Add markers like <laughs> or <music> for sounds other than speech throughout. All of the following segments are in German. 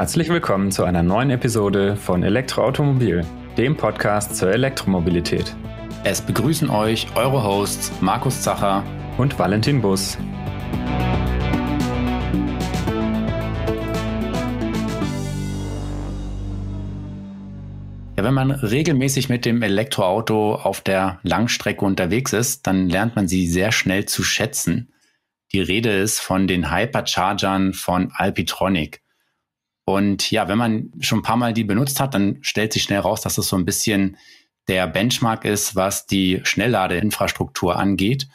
Herzlich willkommen zu einer neuen Episode von Elektroautomobil, dem Podcast zur Elektromobilität. Es begrüßen euch eure Hosts Markus Zacher und Valentin Bus. Ja, wenn man regelmäßig mit dem Elektroauto auf der Langstrecke unterwegs ist, dann lernt man sie sehr schnell zu schätzen. Die Rede ist von den Hyperchargern von Alpitronic. Und ja, wenn man schon ein paar Mal die benutzt hat, dann stellt sich schnell raus, dass das so ein bisschen der Benchmark ist, was die Schnellladeinfrastruktur angeht.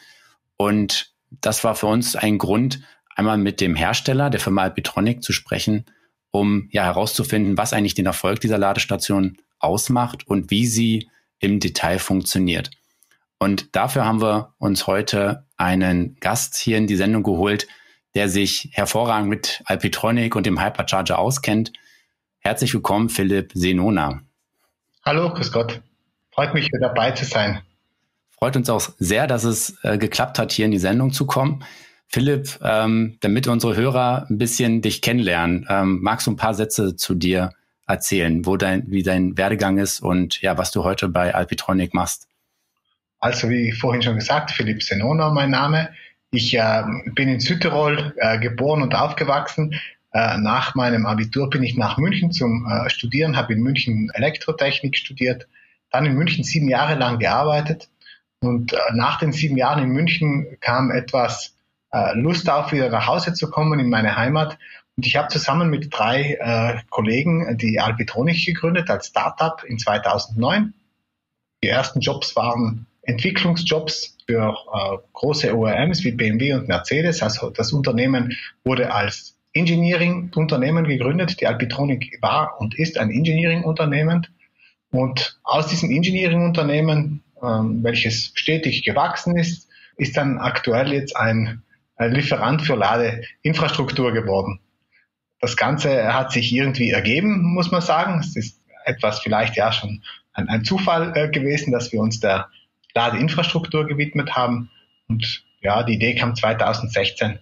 Und das war für uns ein Grund, einmal mit dem Hersteller, der Firma Alpitronic, zu sprechen, um ja herauszufinden, was eigentlich den Erfolg dieser Ladestation ausmacht und wie sie im Detail funktioniert. Und dafür haben wir uns heute einen Gast hier in die Sendung geholt, der sich hervorragend mit Alpitronic und dem Hypercharger auskennt. Herzlich willkommen, Philipp Senona. Hallo, grüß Gott. Freut mich, hier dabei zu sein. Freut uns auch sehr, dass es äh, geklappt hat, hier in die Sendung zu kommen. Philipp, ähm, damit unsere Hörer ein bisschen dich kennenlernen, ähm, magst du ein paar Sätze zu dir erzählen, wo dein, wie dein Werdegang ist und ja, was du heute bei Alpitronic machst? Also wie vorhin schon gesagt, Philipp Senona mein Name. Ich äh, bin in Südtirol äh, geboren und aufgewachsen. Äh, nach meinem Abitur bin ich nach München zum äh, Studieren, habe in München Elektrotechnik studiert, dann in München sieben Jahre lang gearbeitet. Und äh, nach den sieben Jahren in München kam etwas äh, Lust auf, wieder nach Hause zu kommen in meine Heimat. Und ich habe zusammen mit drei Kollegen die Alpitronic gegründet als Startup in 2009. Die ersten Jobs waren Entwicklungsjobs für äh, große OEMs wie BMW und Mercedes. Also das Unternehmen wurde als Engineering-Unternehmen gegründet. Die Alpitronic war und ist ein Engineering-Unternehmen. Und aus diesem Engineering-Unternehmen, ähm, welches stetig gewachsen ist, ist dann aktuell jetzt ein, ein Lieferant für Ladeinfrastruktur geworden. Das Ganze hat sich irgendwie ergeben, muss man sagen. Es ist etwas vielleicht ja schon ein, ein Zufall äh, gewesen, dass wir uns der Ladeinfrastruktur gewidmet haben. Und ja, die Idee kam 2016.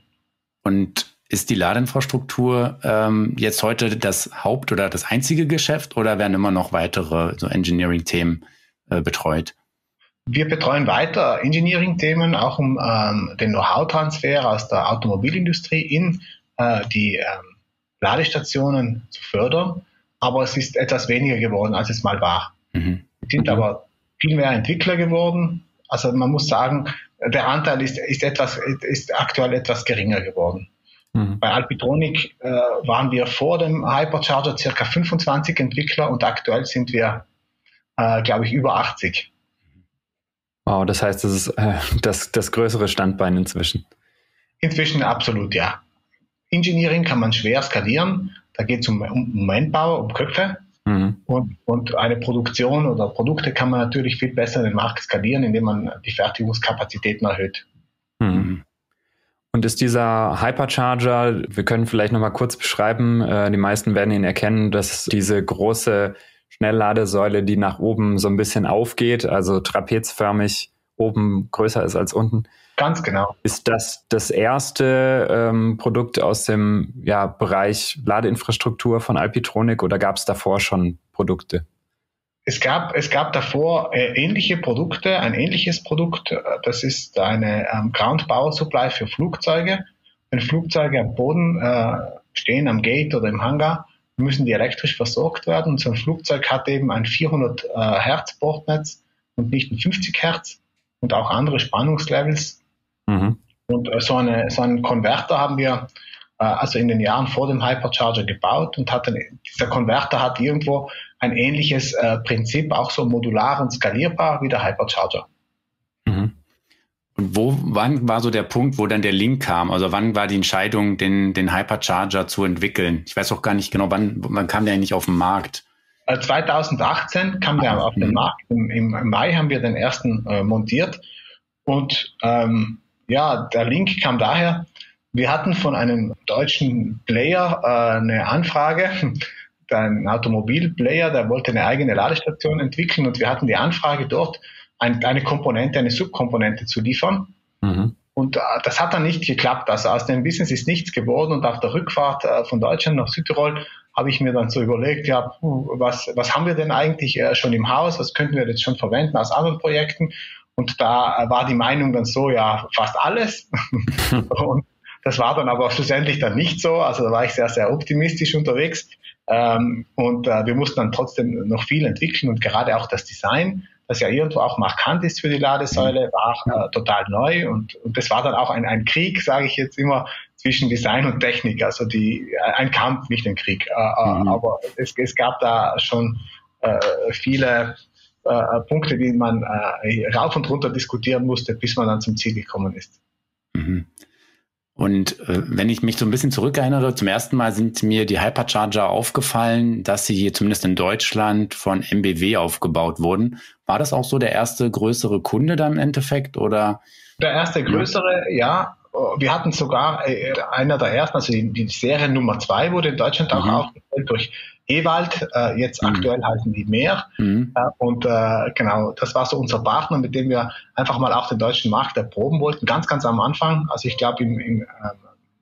Und ist die Ladeinfrastruktur ähm, jetzt heute das Haupt- oder das einzige Geschäft oder werden immer noch weitere so Engineering-Themen äh, betreut? Wir betreuen weiter Engineering-Themen, auch um ähm, den Know-how-Transfer aus der Automobilindustrie in äh, die ähm, Ladestationen zu fördern. Aber es ist etwas weniger geworden, als es mal war. Mhm. Wir sind mhm. aber viel mehr Entwickler geworden. Also man muss sagen, der Anteil ist, ist, etwas, ist aktuell etwas geringer geworden. Mhm. Bei Alpitronic äh, waren wir vor dem Hypercharger circa 25 Entwickler und aktuell sind wir, äh, glaube ich, über 80. Wow, das heißt, das ist äh, das, das größere Standbein inzwischen. Inzwischen absolut, ja. Engineering kann man schwer skalieren. Da geht es um, um Manpower, um Köpfe. Mhm. Und, und eine Produktion oder Produkte kann man natürlich viel besser in den Markt skalieren, indem man die Fertigungskapazitäten erhöht. Mhm. Und ist dieser Hypercharger, wir können vielleicht nochmal kurz beschreiben, äh, die meisten werden ihn erkennen, dass diese große Schnellladesäule, die nach oben so ein bisschen aufgeht, also trapezförmig oben größer ist als unten, Ganz genau. Ist das das erste ähm, Produkt aus dem ja, Bereich Ladeinfrastruktur von Alpitronic oder gab es davor schon Produkte? Es gab, es gab davor äh, ähnliche Produkte, ein ähnliches Produkt, das ist eine ähm, Ground Power Supply für Flugzeuge. Wenn Flugzeuge am Boden äh, stehen, am Gate oder im Hangar, müssen die elektrisch versorgt werden. Und so ein Flugzeug hat eben ein 400 äh, Hertz Bordnetz und nicht ein 50 Hertz und auch andere Spannungslevels. Mhm. Und äh, so, eine, so einen Konverter haben wir äh, also in den Jahren vor dem Hypercharger gebaut und hat dann, dieser Konverter hat irgendwo ein ähnliches äh, Prinzip, auch so modular und skalierbar wie der Hypercharger. Mhm. Und wo, wann war so der Punkt, wo dann der Link kam? Also wann war die Entscheidung, den, den Hypercharger zu entwickeln? Ich weiß auch gar nicht genau, wann, wann kam der eigentlich auf den Markt? 2018 äh, kam der auf den mhm. Markt. Im, Im, Mai haben wir den ersten äh, montiert. Und ähm, ja, der Link kam daher, wir hatten von einem deutschen Player äh, eine Anfrage, <laughs> ein Automobilplayer, der wollte eine eigene Ladestation entwickeln und wir hatten die Anfrage dort, ein, eine Komponente, eine Subkomponente zu liefern. Mhm. Und äh, das hat dann nicht geklappt. Also aus dem Business ist nichts geworden und auf der Rückfahrt äh, von Deutschland nach Südtirol habe ich mir dann so überlegt, ja, was, was haben wir denn eigentlich äh, schon im Haus, was könnten wir jetzt schon verwenden aus anderen Projekten? Und da war die Meinung dann so, ja, fast alles. <laughs> und das war dann aber schlussendlich dann nicht so. Also da war ich sehr, sehr optimistisch unterwegs. Ähm, und äh, wir mussten dann trotzdem noch viel entwickeln und gerade auch das Design, das ja irgendwo auch markant ist für die Ladesäule, war äh, total neu und, und das war dann auch ein, ein Krieg, sage ich jetzt immer, zwischen Design und Technik. Also die, äh, ein Kampf, nicht ein Krieg. Äh, äh, mhm. Aber es, es gab da schon äh, viele äh, Punkte, die man äh, rauf und runter diskutieren musste, bis man dann zum Ziel gekommen ist. Mhm. Und äh, wenn ich mich so ein bisschen zurückerinnere, zum ersten Mal sind mir die Hypercharger aufgefallen, dass sie hier zumindest in Deutschland von MBW aufgebaut wurden. War das auch so der erste größere Kunde dann im Endeffekt oder? Der erste größere, ja. Wir hatten sogar äh, einer der ersten, also die, die Serie Nummer zwei wurde in Deutschland auch mhm. aufgestellt durch Ewald, äh, jetzt mhm. aktuell heißen die Meer. Mhm. Äh, und äh, genau, das war so unser Partner, mit dem wir einfach mal auch den deutschen Markt erproben wollten, ganz, ganz am Anfang. Also ich glaube im, im äh,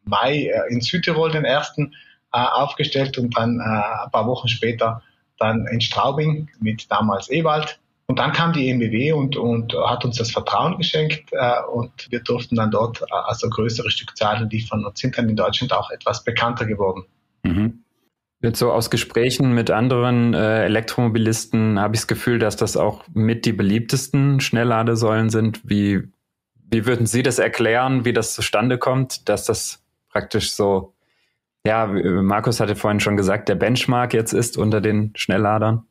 Mai äh, in Südtirol den ersten äh, aufgestellt und dann äh, ein paar Wochen später dann in Straubing mit damals Ewald. Und dann kam die MBW und, und hat uns das Vertrauen geschenkt äh, und wir durften dann dort äh, also größere Stückzahlen liefern und sind dann in Deutschland auch etwas bekannter geworden. Mhm. Jetzt so aus Gesprächen mit anderen äh, Elektromobilisten habe ich das Gefühl, dass das auch mit die beliebtesten Schnellladesäulen sind. Wie, wie würden Sie das erklären, wie das zustande kommt, dass das praktisch so, ja, Markus hatte vorhin schon gesagt, der Benchmark jetzt ist unter den Schnellladern?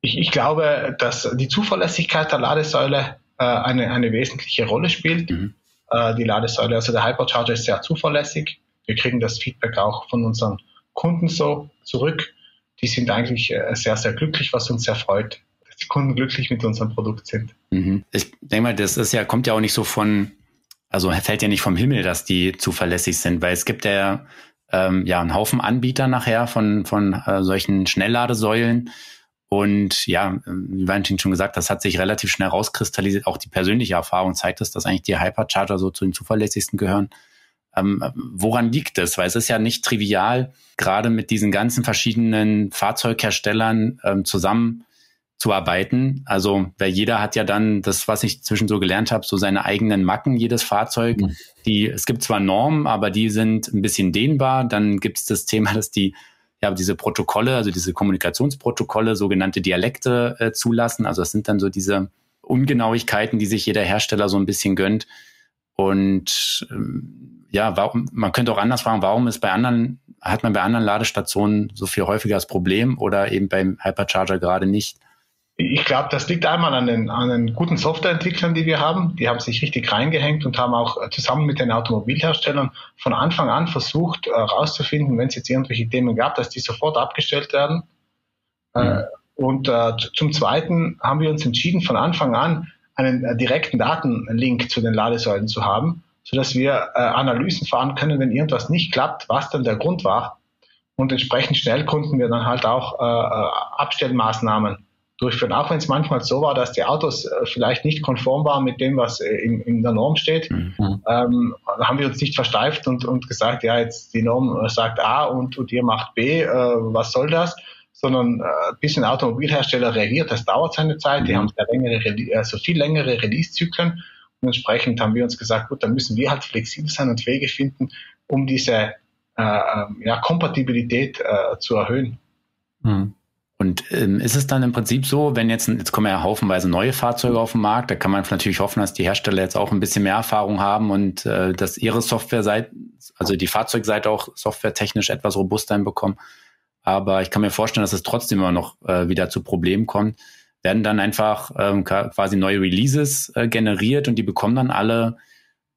Ich, ich glaube, dass die Zuverlässigkeit der Ladesäule äh, eine, eine wesentliche Rolle spielt. Mhm. Äh, die Ladesäule, also der Hypercharger ist sehr zuverlässig. Wir kriegen das Feedback auch von unseren Kunden so zurück. Die sind eigentlich äh, sehr, sehr glücklich, was uns sehr freut, dass die Kunden glücklich mit unserem Produkt sind. Mhm. Ich denke mal, das ist ja, kommt ja auch nicht so von, also fällt ja nicht vom Himmel, dass die zuverlässig sind, weil es gibt ja, ähm, ja einen Haufen Anbieter nachher von, von äh, solchen Schnellladesäulen. Und ja, wie Valentin schon gesagt, das hat sich relativ schnell rauskristallisiert. Auch die persönliche Erfahrung zeigt es, dass eigentlich die Hypercharger so zu den zuverlässigsten gehören. Ähm, woran liegt es? Weil es ist ja nicht trivial, gerade mit diesen ganzen verschiedenen Fahrzeugherstellern ähm, zusammenzuarbeiten. Also, weil jeder hat ja dann das, was ich zwischen so gelernt habe, so seine eigenen Macken, jedes Fahrzeug. Mhm. Die, es gibt zwar Normen, aber die sind ein bisschen dehnbar. Dann gibt es das Thema, dass die ja, diese Protokolle, also diese Kommunikationsprotokolle, sogenannte Dialekte äh, zulassen. Also es sind dann so diese Ungenauigkeiten, die sich jeder Hersteller so ein bisschen gönnt. Und ähm, ja, warum, man könnte auch anders fragen, warum ist bei anderen, hat man bei anderen Ladestationen so viel häufiger das Problem oder eben beim Hypercharger gerade nicht? Ich glaube, das liegt einmal an den, an den guten Softwareentwicklern, die wir haben. Die haben sich richtig reingehängt und haben auch zusammen mit den Automobilherstellern von Anfang an versucht herauszufinden, äh, wenn es jetzt irgendwelche Themen gab, dass die sofort abgestellt werden. Äh, mhm. Äh, und äh, zum Zweiten haben wir uns entschieden, von Anfang an einen äh, direkten Datenlink zu den Ladesäulen zu haben sodass wir äh, Analysen fahren können, wenn irgendwas nicht klappt, was dann der Grund war. Und entsprechend schnell konnten wir dann halt auch äh, äh Abstellmaßnahmen durchführen, auch wenn es manchmal so war, dass die Autos äh, vielleicht nicht konform waren mit dem, was äh, in, in der Norm steht. Mhm. Ähm, haben wir uns nicht versteift und, und gesagt, ja, jetzt die Norm äh, sagt A und, und ihr macht B, äh, was soll das? Sondern äh, bis ein Automobilhersteller reagiert, das dauert seine Zeit, mhm. die haben sehr längere, also viel längere Release-Zyklen und entsprechend haben wir uns gesagt, gut, dann müssen wir halt flexibel sein und Wege finden, um diese äh, ähm, ja, Kompatibilität äh, zu erhöhen. Hm. Und ähm, ist es dann im Prinzip so, wenn jetzt, jetzt kommen ja haufenweise neue Fahrzeuge auf den Markt, da kann man natürlich hoffen, dass die Hersteller jetzt auch ein bisschen mehr Erfahrung haben und äh, dass ihre Softwareseite, also die Fahrzeugseite auch softwaretechnisch etwas robuster hinbekommen. Aber ich kann mir vorstellen, dass es trotzdem immer noch äh, wieder zu Problemen kommt werden dann einfach ähm, quasi neue Releases äh, generiert und die bekommen dann alle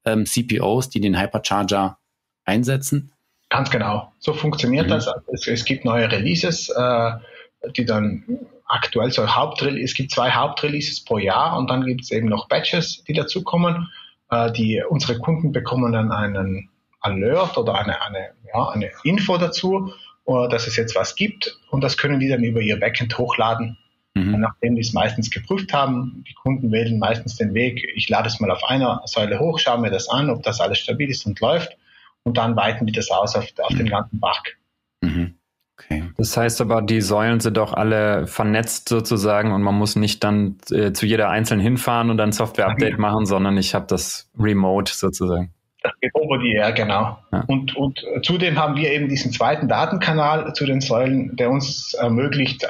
ähm, CPOs, die den Hypercharger einsetzen? Ganz genau. So funktioniert mhm. das. Es, es, gibt neue Releases, äh, die dann aktuell so Hauptrelease, es gibt zwei Hauptreleases pro Jahr und dann gibt es eben noch Batches, die dazukommen. Äh, die, unsere Kunden bekommen dann einen Alert oder eine, eine, ja, eine Info dazu, äh, dass es jetzt was gibt und das können die dann über ihr Backend hochladen Mhm. Nachdem die es meistens geprüft haben, die Kunden wählen meistens den Weg, ich lade es mal auf einer Säule hoch, schaue mir das an, ob das alles stabil ist und läuft und dann weiten die das aus auf, auf mhm. den ganzen Bach. Mhm. Okay. Das heißt aber, die Säulen sind doch alle vernetzt sozusagen und man muss nicht dann äh, zu jeder einzeln hinfahren und dann Software-Update machen, sondern ich habe das remote sozusagen. Das geht over the air, genau. Ja. Und, und zudem haben wir eben diesen zweiten Datenkanal zu den Säulen, der uns ermöglicht,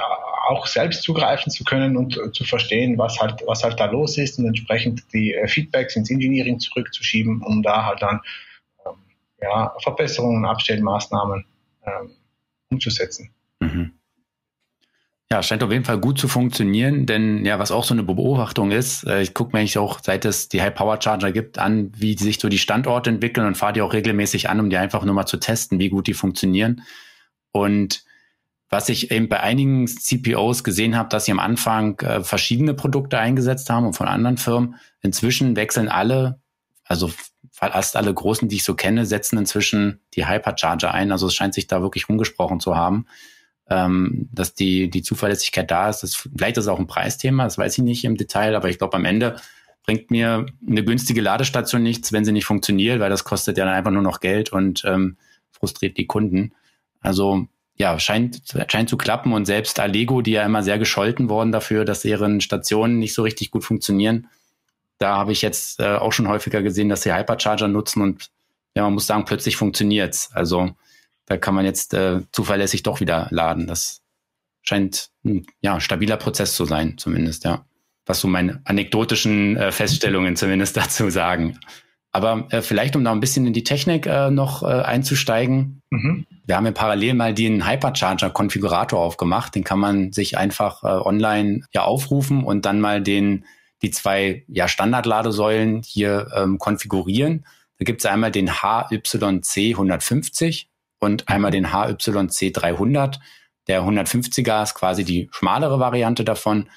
auch selbst zugreifen zu können und zu verstehen, was halt, was halt da los ist und entsprechend die äh, Feedbacks ins Engineering zurückzuschieben, um da halt dann ähm, ja, Verbesserungen, Abstellmaßnahmen ähm, umzusetzen. Mhm. Ja, scheint auf jeden Fall gut zu funktionieren, denn ja, was auch so eine Beobachtung ist, äh, ich gucke mir eigentlich auch, seit es die High Power Charger gibt, an, wie sich so die Standorte entwickeln und fahre die auch regelmäßig an, um die einfach nur mal zu testen, wie gut die funktionieren. Und was ich eben bei einigen CPOs gesehen habe, dass sie am Anfang äh, verschiedene Produkte eingesetzt haben und von anderen Firmen. Inzwischen wechseln alle, also fast alle großen, die ich so kenne, setzen inzwischen die Hypercharger ein. Also es scheint sich da wirklich umgesprochen zu haben, ähm, dass die, die Zuverlässigkeit da ist. Das, vielleicht ist es auch ein Preisthema, das weiß ich nicht im Detail, aber ich glaube am Ende bringt mir eine günstige Ladestation nichts, wenn sie nicht funktioniert, weil das kostet ja dann einfach nur noch Geld und ähm, frustriert die Kunden. Also ja, scheint, scheint zu klappen und selbst Allego, die ja immer sehr gescholten worden dafür, dass deren Stationen nicht so richtig gut funktionieren, da habe ich jetzt äh, auch schon häufiger gesehen, dass sie Hypercharger nutzen und ja, man muss sagen, plötzlich funktioniert's. Also da kann man jetzt äh, zuverlässig doch wieder laden. Das scheint ein ja, stabiler Prozess zu sein, zumindest, ja. Was so meine anekdotischen äh, Feststellungen zumindest <laughs> dazu sagen. Aber äh, vielleicht, um da ein bisschen in die Technik äh, noch äh, einzusteigen. Mhm. Wir haben ja parallel mal den Hypercharger-Konfigurator aufgemacht. Den kann man sich einfach äh, online ja aufrufen und dann mal den, die zwei ja, Standardladesäulen hier ähm, konfigurieren. Da gibt es einmal den HYC 150 und einmal den HYC 300. Der 150er ist quasi die schmalere Variante davon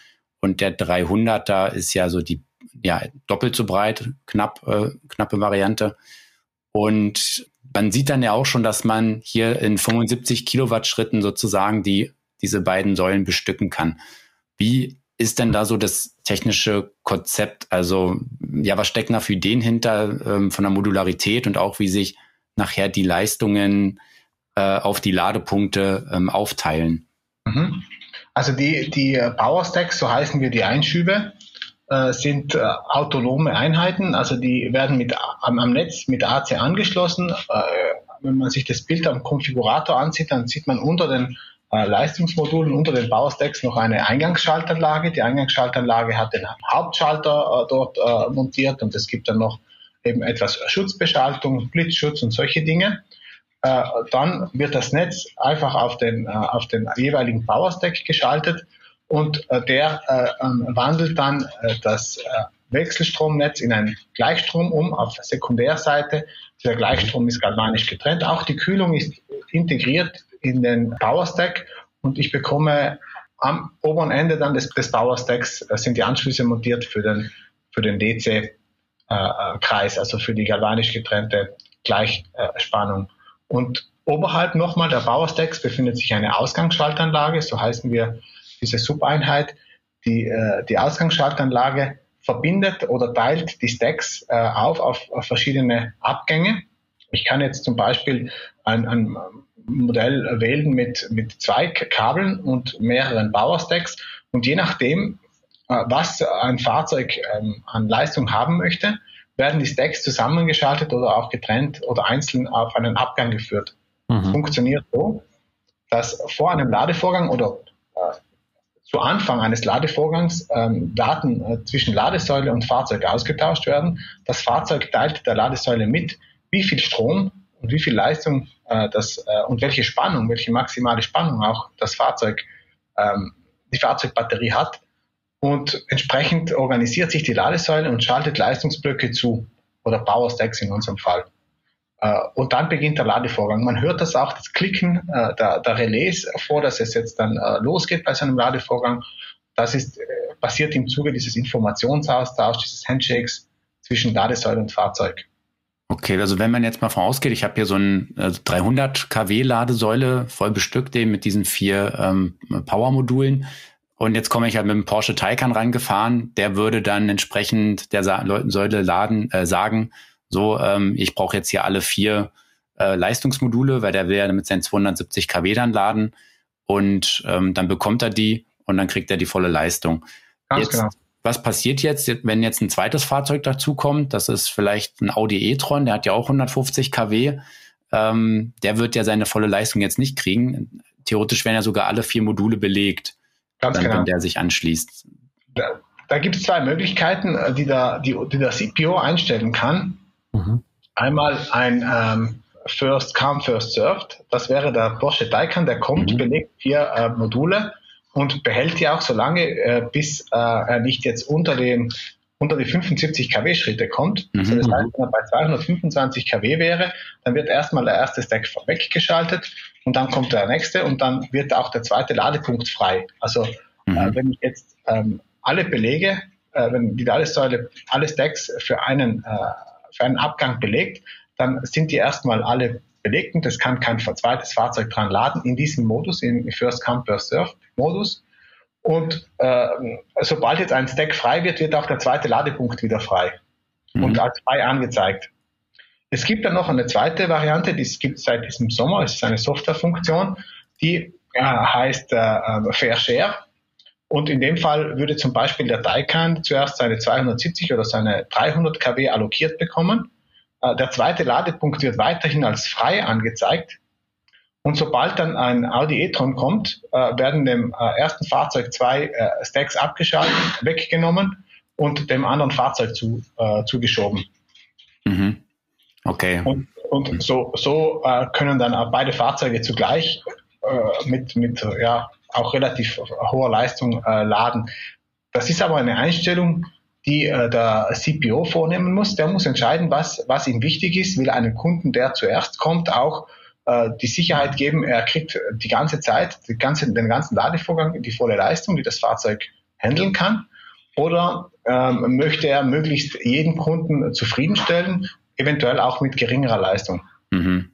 und der 300er ist ja so die ja, doppelt so breit, knapp, äh, knappe Variante. Und man sieht dann ja auch schon, dass man hier in 75 Kilowatt Schritten sozusagen die, diese beiden Säulen bestücken kann. Wie ist denn da so das technische Konzept? Also, ja, was stecken da für Ideen hinter ähm, von der Modularität und auch wie sich nachher die Leistungen äh, auf die Ladepunkte ähm, aufteilen? Mhm. Also die, die Power Stacks, so heißen wir die Einschübe, sind äh, autonome Einheiten, also die werden mit, am, am Netz mit AC angeschlossen. Äh, wenn man sich das Bild am Konfigurator ansieht, dann sieht man unter den äh, Leistungsmodulen, unter den Baustacks noch eine Eingangsschaltanlage. Die Eingangsschaltanlage hat den Hauptschalter äh, dort äh, montiert und es gibt dann noch eben etwas Schutzbeschaltung, Blitzschutz und solche Dinge. Äh, dann wird das Netz einfach auf den, äh, auf den jeweiligen Powerstack geschaltet und äh, der äh, ähm, wandelt dann äh, das äh, Wechselstromnetz in ein Gleichstrom um auf der Sekundärseite. Dieser Gleichstrom ist galvanisch getrennt. Auch die Kühlung ist integriert in den Powerstack und ich bekomme am oberen Ende dann des, des Powerstacks äh, sind die Anschlüsse montiert für den, für den DC-Kreis, äh, also für die galvanisch getrennte Gleichspannung. Und oberhalb nochmal der Powerstacks befindet sich eine Ausgangsschaltanlage, so heißen wir diese Subeinheit, die, äh, die Ausgangsschaltanlage verbindet oder teilt die Stacks äh, auf, auf auf verschiedene Abgänge. Ich kann jetzt zum Beispiel ein, ein Modell wählen mit, mit zwei Kabeln und mehreren Powerstacks und je nachdem, äh, was ein Fahrzeug ähm, an Leistung haben möchte, werden die Stacks zusammengeschaltet oder auch getrennt oder einzeln auf einen Abgang geführt. Mhm. Funktioniert so, dass vor einem Ladevorgang oder zu Anfang eines Ladevorgangs ähm, Daten äh, zwischen Ladesäule und Fahrzeug ausgetauscht werden. Das Fahrzeug teilt der Ladesäule mit, wie viel Strom und wie viel Leistung äh, das äh, und welche Spannung, welche maximale Spannung auch das Fahrzeug, ähm, die Fahrzeugbatterie hat. Und entsprechend organisiert sich die Ladesäule und schaltet Leistungsblöcke zu oder Power Stacks in unserem Fall. Äh, und dann beginnt der Ladevorgang. Man hört das auch, das Klicken äh, der, der Relais vor, dass es jetzt dann äh, losgeht bei so einem Ladevorgang. Das ist passiert im Zuge dieses Informationsaustauschs, dieses Handshakes zwischen Ladesäule und Fahrzeug. Okay, also wenn man jetzt mal vorausgeht, ich habe hier so ein also 300 kW Ladesäule voll bestückt eben mit diesen vier ähm, Power-Modulen. Und jetzt komme ich halt mit dem Porsche Taycan rangefahren. Der würde dann entsprechend der Sa Säule laden, äh, sagen, so, ähm, ich brauche jetzt hier alle vier äh, Leistungsmodule, weil der will ja mit seinen 270 kW dann laden. und ähm, dann bekommt er die und dann kriegt er die volle Leistung. Ganz jetzt, genau. Was passiert jetzt, wenn jetzt ein zweites Fahrzeug dazukommt? Das ist vielleicht ein Audi e-tron, der hat ja auch 150 kW. Ähm, der wird ja seine volle Leistung jetzt nicht kriegen. Theoretisch werden ja sogar alle vier Module belegt, Ganz dann, genau. wenn der sich anschließt. Da, da gibt es zwei Möglichkeiten, äh, die der, die, die der CPO einstellen kann. Mhm. Einmal ein ähm, First Come, First Served. Das wäre der Porsche Taycan, der kommt, mhm. belegt vier äh, Module und behält die auch so lange, äh, bis äh, er nicht jetzt unter den unter die 75 kW Schritte kommt. Mhm. Also das heißt, wenn er bei 225 kW wäre, dann wird erstmal der erste Stack weggeschaltet und dann kommt der nächste und dann wird auch der zweite Ladepunkt frei. Also mhm. äh, wenn ich jetzt ähm, alle Belege, äh, wenn die Ladesäule alle Stacks für einen, äh, für einen Abgang belegt, dann sind die erstmal alle belegt und es kann kein zweites Fahrzeug dran laden in diesem Modus, in First Come, First Serve Modus. Und äh, sobald jetzt ein Stack frei wird, wird auch der zweite Ladepunkt wieder frei mhm. und als frei angezeigt. Es gibt dann noch eine zweite Variante, die es gibt seit diesem Sommer. Es ist eine Softwarefunktion, die äh, heißt äh Fair Share. Und in dem Fall würde zum Beispiel der Taycan zuerst seine 270 oder seine 300 kW allokiert bekommen. Äh, der zweite Ladepunkt wird weiterhin als frei angezeigt und sobald dann ein Audi e-tron kommt, äh, werden dem äh, ersten Fahrzeug zwei Stacks abgeschaltet, weggenommen und dem anderen Fahrzeug zu, zugeschoben. Mhm. Okay. Und, und so, so können dann beide Fahrzeuge zugleich mit, mit ja, auch relativ hoher Leistung laden. Das ist aber eine Einstellung, die der CPO vornehmen muss. Der muss entscheiden, was, was ihm wichtig ist, will einen Kunden, der zuerst kommt, auch äh, die Sicherheit geben, er kriegt die ganze Zeit, die ganze, den ganzen Ladevorgang, die volle Leistung, die das Fahrzeug handeln kann? Oder ähm, möchte er möglichst jeden Kunden zufriedenstellen, eventuell auch mit geringerer Leistung? Mhm.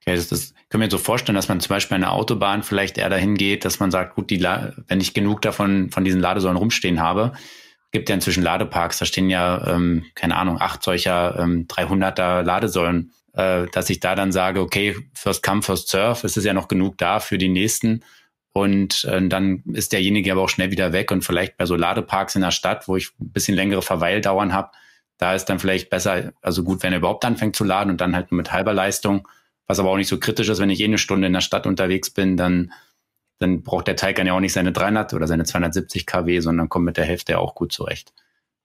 Okay, das, das können wir so vorstellen, dass man zum Beispiel an der Autobahn vielleicht eher dahin geht, dass man sagt, gut, die wenn ich genug davon von diesen Ladesäulen rumstehen habe, gibt ja inzwischen Ladeparks, da stehen ja, ähm, keine Ahnung, acht solcher ähm, 300er Ladesäulen äh, dass ich da dann sage, okay, first come, first serve, es ist ja noch genug da für die nächsten. Und äh, dann ist derjenige aber auch schnell wieder weg und vielleicht bei so Ladeparks in der Stadt, wo ich ein bisschen längere Verweildauern habe, da ist dann vielleicht besser, also gut, wenn er überhaupt anfängt zu laden und dann halt mit halber Leistung, was aber auch nicht so kritisch ist, wenn ich eh eine Stunde in der Stadt unterwegs bin, dann, dann braucht der Taycan ja auch nicht seine 300 oder seine 270 kW, sondern kommt mit der Hälfte ja auch gut zurecht.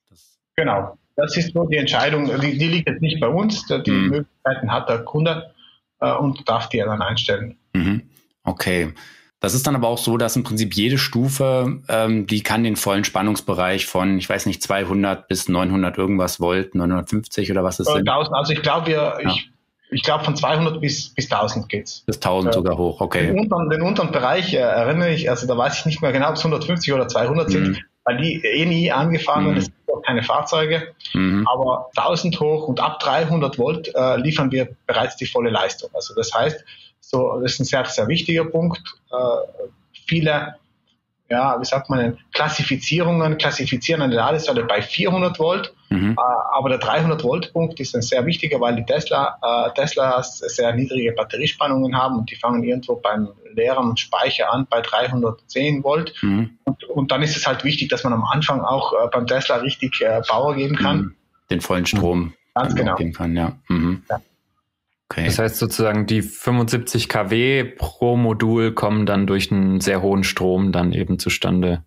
Das genau. Das ist nur die Entscheidung, die, die liegt jetzt nicht bei uns. Die mhm. Möglichkeiten hat der Kunde äh, und darf die dann einstellen. Mhm. Okay. Das ist dann aber auch so, dass im Prinzip jede Stufe, ähm, die kann den vollen Spannungsbereich von, ich weiß nicht, 200 bis 900 irgendwas Volt, 950 oder was ist das? 1000, also ich glaube, ja. ich, ich glaube von 200 bis, bis 1000 geht's. Bis 1000 äh, sogar hoch, okay. Den unteren, den unteren Bereich äh, erinnere ich, also da weiß ich nicht mehr genau, ob es 150 oder 200 mhm. sind, weil die eh nie angefahren mhm. werden keine Fahrzeuge, mhm. aber 1000 hoch und ab 300 Volt äh, liefern wir bereits die volle Leistung. Also das heißt, so, das ist ein sehr, sehr wichtiger Punkt. Äh, viele ja, wie sagt man, Klassifizierungen klassifizieren eine Ladesäule bei 400 Volt, mhm. äh, aber der 300 Volt Punkt ist ein sehr wichtiger, weil die Tesla, äh, Teslas sehr niedrige Batteriespannungen haben und die fangen irgendwo beim leeren Speicher an bei 310 Volt mhm. und, und, dann ist es halt wichtig, dass man am Anfang auch äh, beim Tesla richtig äh, Power geben kann. Mhm. Den vollen Strom. Ganz genau. Geben kann, ja. Mhm. ja. Okay. Das heißt sozusagen, die 75 kW pro Modul kommen dann durch einen sehr hohen Strom dann eben zustande.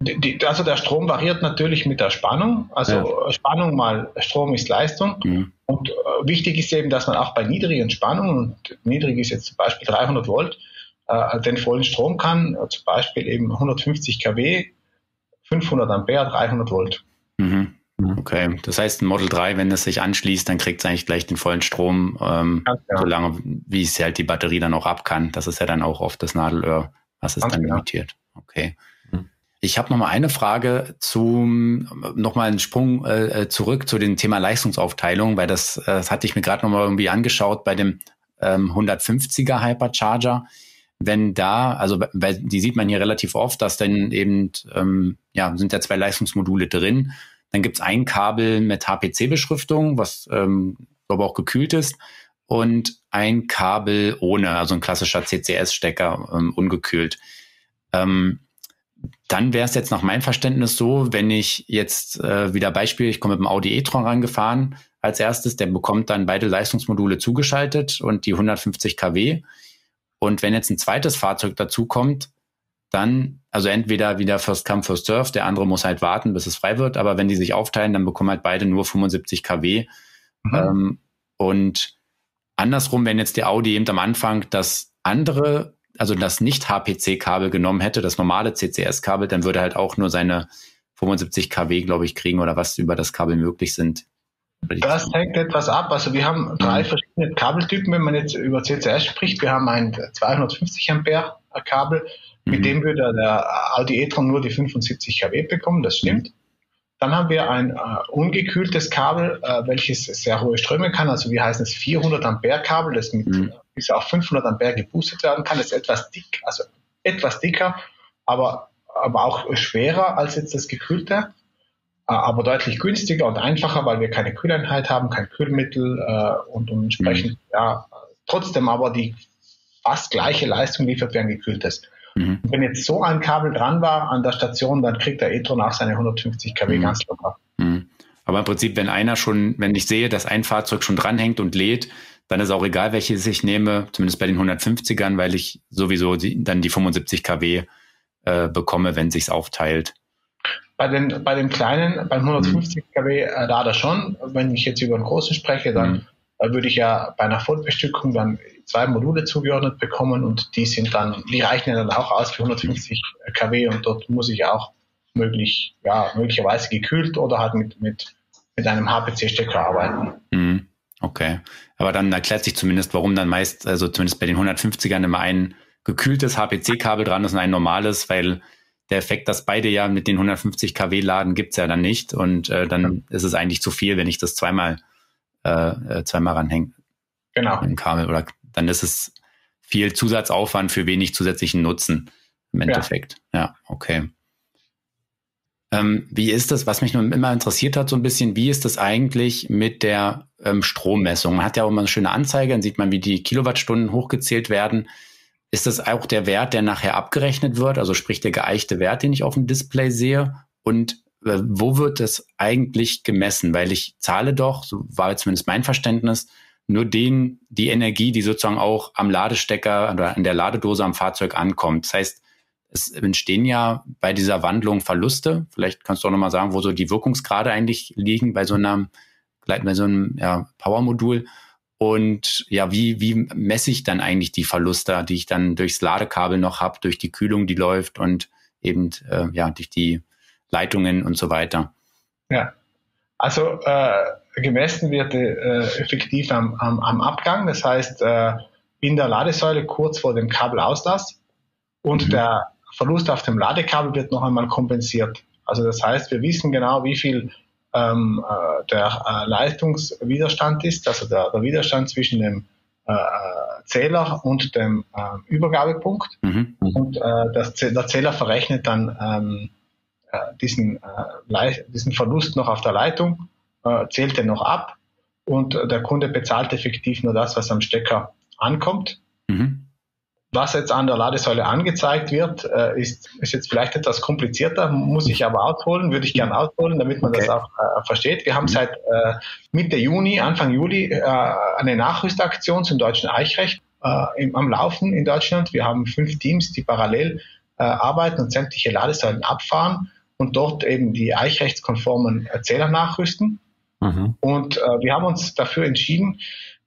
Die, also der Strom variiert natürlich mit der Spannung. Also ja. Spannung mal Strom ist Leistung. Mhm. Und äh, wichtig ist eben, dass man auch bei niedrigen Spannungen, und niedrig ist jetzt zum Beispiel 300 Volt, äh, den vollen Strom kann, äh, zum Beispiel eben 150 kW, 500 Ampere, 300 Volt. Mhm. Okay, das heißt, ein Model 3, wenn es sich anschließt, dann kriegt es eigentlich gleich den vollen Strom, ähm, ja. solange wie es halt die Batterie dann auch ab kann. Das ist ja dann auch oft das Nadelöhr, was es Ganz dann genau. limitiert. Okay. Mhm. Ich habe noch mal eine Frage zum noch mal einen Sprung äh, äh, zurück zu dem Thema Leistungsaufteilung, weil das, äh, das hatte ich mir gerade noch mal irgendwie angeschaut bei dem ähm, 150er Hypercharger. Wenn da, also weil die sieht man hier relativ oft, dass dann eben ähm, ja sind ja zwei Leistungsmodule drin dann gibt es ein Kabel mit HPC-Beschriftung, was ähm, aber auch gekühlt ist. und ein Kabel ohne, also ein klassischer CCS-Stecker, ähm, ungekühlt. Ähm, dann wäre es jetzt nach meinem Verständnis so, wenn ich jetzt äh, wieder Beispiel, ich komme mit dem Audi e-tron rangefahren als erstes, der bekommt dann beide Leistungsmodule zugeschaltet und die 150 kW. Und wenn jetzt ein zweites Fahrzeug dazu kommt, dann, also entweder wieder First Come, First Serve, der andere muss halt warten, bis es frei wird, aber wenn die sich aufteilen, dann bekommen halt beide nur 75 kW. Mhm. Ähm, und andersrum, wenn jetzt die Audi eben am Anfang das andere, also das nicht HPC-Kabel genommen hätte, das normale CCS-Kabel, dann würde halt auch nur seine 75 kW, glaube ich, kriegen oder was über das Kabel möglich sind. Das hängt etwas ab. Also wir haben drei mhm. verschiedene Kabeltypen, wenn man jetzt über CCS spricht. Wir haben ein 250 Ampere Kabel, mit mhm. dem würde der Audi e-tron nur die 75 kW bekommen, das stimmt. Mhm. Dann haben wir ein äh, ungekühltes Kabel, äh, welches sehr hohe Ströme kann. Also wir heißen es 400 Ampere Kabel, das mit mhm. bis auf 500 Ampere geboostet werden kann. Das ist etwas dick, also etwas dicker, aber, aber auch schwerer als jetzt das gekühlte, äh, aber deutlich günstiger und einfacher, weil wir keine Kühleinheit haben, kein Kühlmittel äh, und, und entsprechend mhm. ja trotzdem aber die fast gleiche Leistung liefert wie ein gekühltes. Mhm. Wenn jetzt so ein Kabel dran war an der Station, dann kriegt der e-tron auch seine 150 kW mhm. ganz locker. Mhm. Aber im Prinzip, wenn einer schon, wenn ich sehe, dass ein Fahrzeug schon dranhängt und lädt, dann ist auch egal, welches ich nehme, zumindest bei den 150ern, weil ich sowieso die, dann die 75 kW äh, bekomme, wenn sich's aufteilt. Bei den, bei den kleinen, beim 150 mhm. kW äh, da schon. Wenn ich jetzt über einen großen spreche, dann mhm. äh, würde ich ja bei einer Vollbestückung dann zwei Module zugeordnet bekommen und die sind dann, die reichen ja dann auch aus für 150 kW und dort muss ich auch möglich, ja, möglicherweise gekühlt oder halt mit, mit, mit einem HPC-Stecker arbeiten. Mhm. Okay. Aber dann erklärt sich zumindest, warum dann meist, also zumindest bei den 150ern immer ein gekühltes HPC-Kabel dran ist und ein normales, weil der Effekt, dass beide ja mit den 150 kW laden, gibt's ja dann nicht. Und äh, dann ist es eigentlich zu viel, wenn ich das zweimal, äh, äh zweimal ranhänge. Genau. Ein Kabel oder dann ist es viel Zusatzaufwand für wenig zusätzlichen Nutzen im Endeffekt. Ja, ja okay. Ähm, wie ist das, was mich nun immer interessiert hat, so ein bisschen, wie ist das eigentlich mit der ähm, Strommessung? Man hat ja auch immer eine schöne Anzeige, dann sieht man, wie die Kilowattstunden hochgezählt werden. Ist das auch der Wert, der nachher abgerechnet wird, also sprich der geeichte Wert, den ich auf dem Display sehe? Und äh, wo wird das eigentlich gemessen? Weil ich zahle doch, so war zumindest mein Verständnis, nur den, die Energie, die sozusagen auch am Ladestecker oder an der Ladedose am Fahrzeug ankommt. Das heißt, es entstehen ja bei dieser Wandlung Verluste. Vielleicht kannst du auch nochmal sagen, wo so die Wirkungsgrade eigentlich liegen bei so einem, bei so einem ja, Powermodul. Und ja, wie, wie messe ich dann eigentlich die Verluste, die ich dann durchs Ladekabel noch habe, durch die Kühlung, die läuft und eben äh, ja, durch die Leitungen und so weiter? Ja, also äh, gemessen wird äh, effektiv am, am, am, Abgang, das heißt äh, in der Ladesäule kurz vor dem Kabelauslass und mhm. der Verlust auf dem Ladekabel wird noch einmal kompensiert. Also das heißt, wir wissen genau, wie viel ähm, äh, der äh, Leistungswiderstand ist, also der, der Widerstand zwischen dem äh, Zähler und dem äh, Übergabepunkt. Mhm. Und das, der Zähler verrechnet dann ähm, äh, diesen, diesen Verlust noch auf der Leitung äh, zählt er noch ab und der Kunde bezahlt effektiv nur das, was am Stecker ankommt. Mhm. Was jetzt an der Ladesäule angezeigt wird, äh, ist, ist jetzt vielleicht etwas komplizierter, muss ich aber ausholen, würde ich gerne ausholen, damit man okay. das auch äh, versteht. Wir haben mhm. seit äh, Mitte Juni, Anfang Juli äh, eine Nachrüstaktion zum deutschen Eichrecht äh, im, am Laufen in Deutschland. Wir haben fünf Teams, die parallel äh, arbeiten und sämtliche Ladesäulen abfahren und dort eben die eichrechtskonformen Zähler nachrüsten. Mhm. Und äh, wir haben uns dafür entschieden,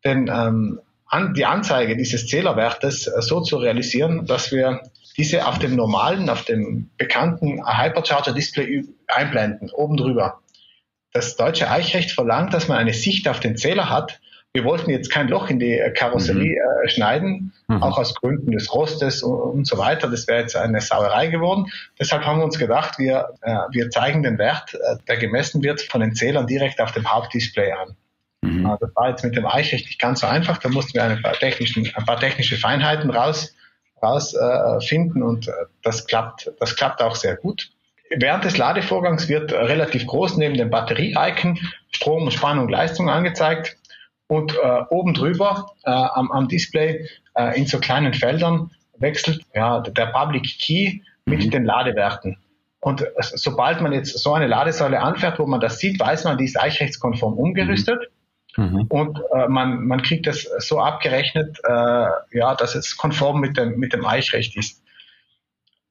denn ähm, an, die Anzeige dieses Zählerwertes äh, so zu realisieren, dass wir diese auf dem normalen, auf dem bekannten Hypercharger-Display einblenden, oben drüber. Das deutsche Eichrecht verlangt, dass man eine Sicht auf den Zähler hat, wir wollten jetzt kein Loch in die äh, Karosserie mhm. äh, schneiden, mhm. auch aus Gründen des Rostes und, und so weiter. Das wäre jetzt eine Sauerei geworden. Deshalb haben wir uns gedacht, wir, äh, wir zeigen den Wert, äh, der gemessen wird, von den Zählern direkt auf dem Hauptdisplay an. Mhm. Äh, das war jetzt mit dem Eichrecht nicht ganz so einfach. Da mussten wir ein paar, ein paar technische Feinheiten raus, raus äh, und äh, das klappt, das klappt auch sehr gut. Während des Ladevorgangs wird relativ groß neben dem Batterie-Icon Strom, Spannung, Leistung angezeigt. Und äh, oben drüber äh, am, am, Display äh, in so kleinen Feldern wechselt ja, der Public Key mit mhm. den Ladewerten. Und sobald man jetzt so eine Ladesäule anfährt, wo man das sieht, weiß man, die ist eichrechtskonform umgerüstet. Mhm. Und äh, man, man kriegt das so abgerechnet, äh, ja, dass es konform mit dem, mit dem Eichrecht ist.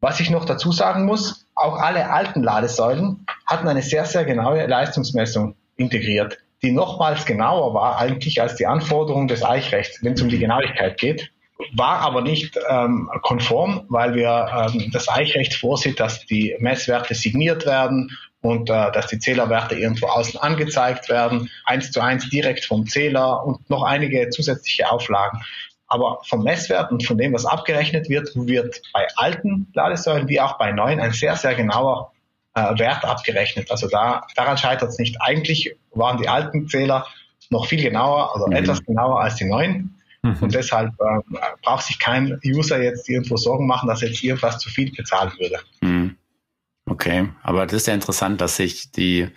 Was ich noch dazu sagen muss, auch alle alten Ladesäulen hatten eine sehr, sehr genaue Leistungsmessung integriert, die nochmals genauer war eigentlich als die Anforderung des Eichrechts, wenn es um die Genauigkeit geht war aber nicht ähm, konform, weil wir ähm, das Eichrecht vorsieht, dass die Messwerte signiert werden und äh, dass die Zählerwerte irgendwo außen angezeigt werden, eins zu eins direkt vom Zähler und noch einige zusätzliche Auflagen. Aber vom Messwert und von dem, was abgerechnet wird, wird bei alten Ladesäulen wie auch bei neuen ein sehr, sehr genauer äh, Wert abgerechnet. Also da, daran scheitert es nicht. Eigentlich waren die alten Zähler noch viel genauer, also mhm. etwas genauer als die neuen. Mhm. Und deshalb äh, braucht sich kein User jetzt irgendwo Sorgen machen, dass jetzt irgendwas zu viel bezahlen würde. Mhm. Okay, aber das ist ja interessant, dass sich die,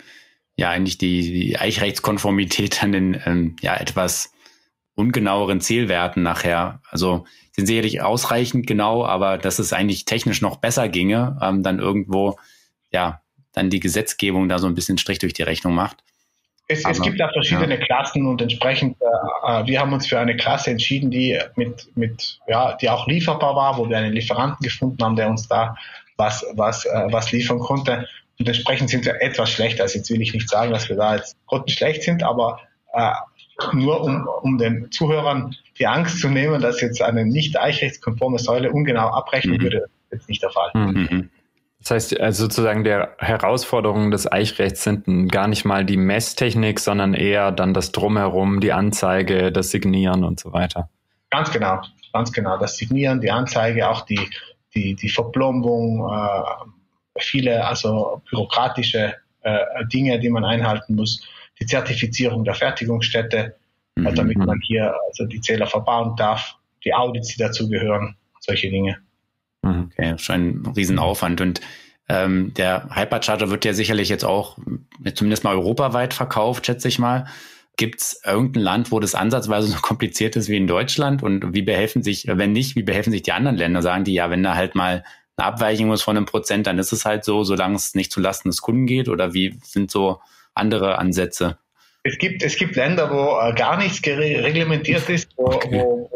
ja eigentlich die, die Eichrechtskonformität an den ähm, ja etwas ungenaueren Zählwerten nachher, also sind sicherlich ausreichend genau, aber dass es eigentlich technisch noch besser ginge, ähm, dann irgendwo, ja, dann die Gesetzgebung da so ein bisschen Strich durch die Rechnung macht. Es, Aber, es gibt da verschiedene ja. Klassen und entsprechend, äh, äh, wir haben uns für eine Klasse entschieden, die mit, mit, ja, die auch lieferbar war, wo wir einen Lieferanten gefunden haben, der uns da was, was, äh, was liefern konnte. Und entsprechend sind wir etwas schlechter. Also jetzt will ich nicht sagen, dass wir da jetzt grottenschlecht sind, aber äh, nur um, um den Zuhörern die Angst zu nehmen, dass jetzt eine nicht eichrechtskonforme Säule ungenau abrechnen mhm. würde, ist nicht der Fall. Mhm. Das heißt, also sozusagen der Herausforderungen des Eichrechts sind gar nicht mal die Messtechnik, sondern eher dann das Drumherum, die Anzeige, das Signieren und so weiter. Ganz genau, ganz genau. Das Signieren, die Anzeige, auch die, die, die Verplombung, äh, viele also bürokratische äh, Dinge, die man einhalten muss, die Zertifizierung der Fertigungsstätte, äh, mhm. damit man hier also die Zähler verbauen darf, die Audits, die dazugehören, solche Dinge. Mhm. Okay, schon ein Riesenaufwand. Und ähm, der Hypercharger wird ja sicherlich jetzt auch zumindest mal europaweit verkauft, schätze ich mal. Gibt es irgendein Land, wo das ansatzweise so kompliziert ist wie in Deutschland? Und wie behelfen sich, wenn nicht, wie behelfen sich die anderen Länder? Sagen die, ja, wenn da halt mal eine Abweichung ist von einem Prozent, dann ist es halt so, solange es nicht zulasten des Kunden geht? Oder wie sind so andere Ansätze? Es gibt, es gibt Länder, wo äh, gar nichts reglementiert ist, wo, okay. wo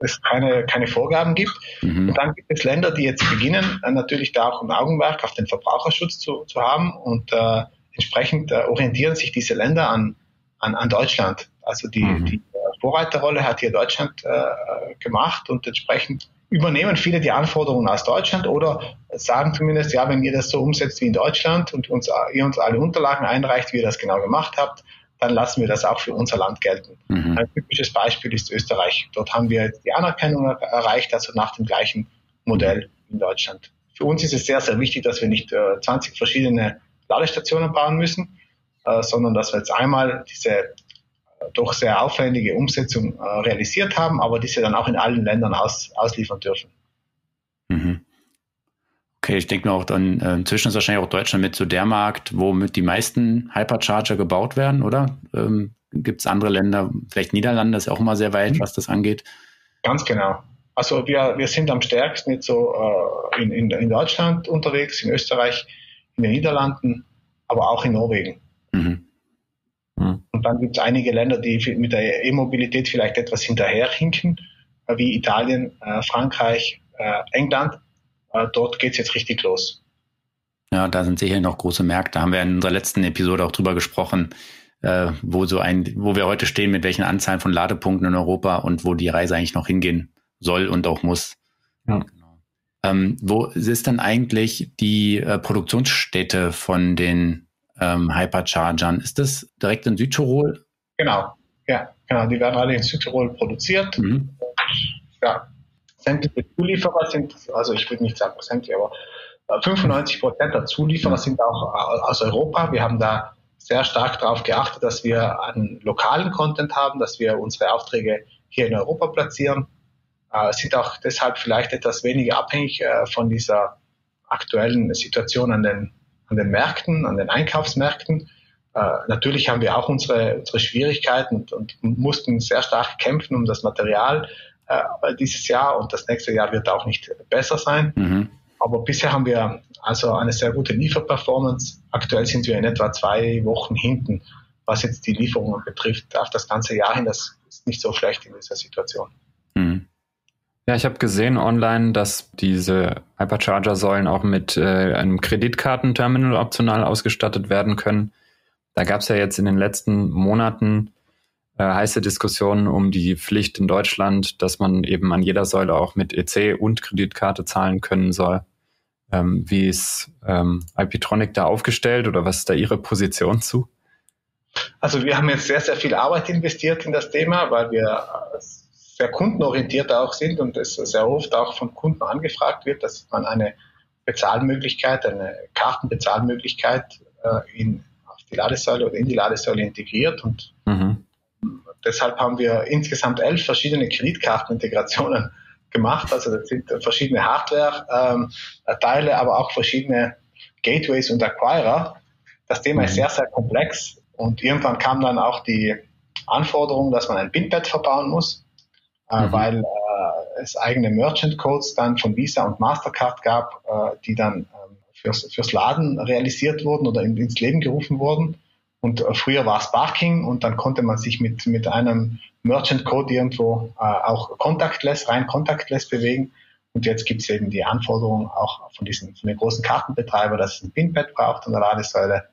es keine, keine Vorgaben gibt. Mhm. Und dann gibt es Länder, die jetzt beginnen, äh, natürlich da auch ein Augenmerk auf den Verbraucherschutz zu, zu haben und äh, entsprechend äh, orientieren sich diese Länder an, an, an Deutschland. Also die, mhm. die äh, Vorreiterrolle hat hier Deutschland äh, gemacht und entsprechend übernehmen viele die Anforderungen aus Deutschland oder sagen zumindest, ja, wenn ihr das so umsetzt wie in Deutschland und uns, ihr uns alle Unterlagen einreicht, wie ihr das genau gemacht habt, dann lassen wir das auch für unser Land gelten. Mhm. Ein typisches Beispiel ist Österreich. Dort haben wir die Anerkennung erreicht, also nach dem gleichen Modell in Deutschland. Für uns ist es sehr, sehr wichtig, dass wir nicht äh, 20 verschiedene Ladestationen bauen müssen, äh, sondern dass wir jetzt einmal diese äh, doch sehr aufwendige Umsetzung äh, realisiert haben, aber diese dann auch in allen Ländern aus, ausliefern dürfen. Mhm. Okay, ich denke mir auch dann, äh, inzwischen ist wahrscheinlich auch Deutschland mit so der Markt, womit die meisten Hypercharger gebaut werden, oder? Ähm, Gibt es andere Länder, vielleicht Niederlande ist auch immer sehr weit, mhm. was das angeht? Ganz genau. Also wir, wir sind am stärksten jetzt so äh, in, in, in Deutschland unterwegs, in Österreich, in den Niederlanden, aber auch in Norwegen. Mhm. Mhm. Und dann gibt es einige Länder, die mit der E-Mobilität vielleicht etwas hinterherhinken, äh, wie Italien, äh, Frankreich, äh, England dort geht es jetzt richtig los. Ja, da sind sicher noch große Märkte. Da haben wir in unserer letzten Episode auch drüber gesprochen, äh, wo so ein, wo wir heute stehen, mit welchen Anzahlen von Ladepunkten in Europa und wo die Reise eigentlich noch hingehen soll und auch muss. Ja. Genau. Ähm, wo ist denn eigentlich die äh, Produktionsstätte von den ähm, Hyperchargern? Ist das direkt in Südtirol? Genau, ja, genau. Die werden alle in Südtirol produziert. Mhm. Ja, sämtliche Zulieferer sind, also ich würde nicht sagen sämtliche, aber 95 äh, Prozent der Zulieferer sind auch äh, aus Europa. Wir haben da sehr stark darauf geachtet, dass wir einen lokalen Content haben, dass wir unsere Aufträge hier in Europa platzieren. Äh, sind auch deshalb vielleicht etwas weniger abhängig äh, von dieser aktuellen Situation an den, an den Märkten, an den Einkaufsmärkten. Äh, natürlich haben wir auch unsere, unsere Schwierigkeiten und, und mussten sehr stark kämpfen um das Material äh, dieses Jahr und das nächste Jahr wird auch nicht besser sein. Mhm. Aber bisher haben wir also eine sehr gute Lieferperformance. Aktuell sind wir in etwa zwei Wochen hinten, was jetzt die Lieferungen betrifft. Auf das ganze Jahr hin, das ist nicht so schlecht in dieser Situation. Mhm. Ja, ich habe gesehen online, dass diese Hypercharger-Säulen auch mit äh, einem Kreditkartenterminal optional ausgestattet werden können. Da gab es ja jetzt in den letzten Monaten äh, heiße Diskussionen um die Pflicht in Deutschland, dass man eben an jeder Säule auch mit EC und Kreditkarte zahlen können soll. Ähm, wie ist ähm, Alpitronic da aufgestellt oder was ist da Ihre Position zu? Also wir haben jetzt sehr, sehr viel Arbeit investiert in das Thema, weil wir sehr kundenorientiert auch sind und es sehr oft auch von Kunden angefragt wird, dass man eine Bezahlmöglichkeit, eine Kartenbezahlmöglichkeit äh, in, auf die Ladesäule oder in die Ladesäule integriert und mhm. Deshalb haben wir insgesamt elf verschiedene Kreditkartenintegrationen gemacht. Also das sind verschiedene Hardware-Teile, ähm, aber auch verschiedene Gateways und Acquirer. Das Thema ist mhm. sehr, sehr komplex und irgendwann kam dann auch die Anforderung, dass man ein Pinpad verbauen muss äh, mhm. weil äh, es eigene Merchant Codes dann von Visa und Mastercard gab, äh, die dann ähm, fürs, fürs Laden realisiert wurden oder in, ins Leben gerufen wurden. Und äh, früher war es Barking und dann konnte man sich mit, mit einem Merchant Code irgendwo äh, auch contactless, rein contactless bewegen. Und jetzt gibt es eben die Anforderung auch von diesen von den großen Kartenbetreiber, dass es ein Pinpad braucht an der Ladesäule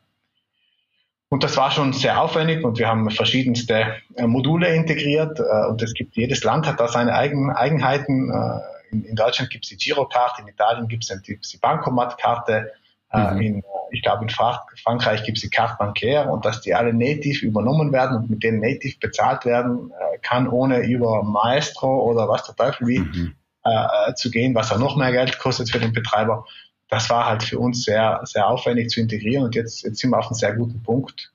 und das war schon sehr aufwendig und wir haben verschiedenste äh, Module integriert äh, und es gibt, jedes Land hat da seine eigenen Eigenheiten. Äh, in, in, Deutschland gibt es die Girokarte, in Italien gibt es die Bankomat-Karte, äh, mhm. in, ich glaube in Frankreich gibt es die Carte Bancaire und dass die alle native übernommen werden und mit denen native bezahlt werden äh, kann, ohne über Maestro oder was der Teufel wie mhm. Äh, zu gehen, was ja noch mehr Geld kostet für den Betreiber das war halt für uns sehr, sehr aufwendig zu integrieren und jetzt, jetzt sind wir auf einem sehr guten Punkt.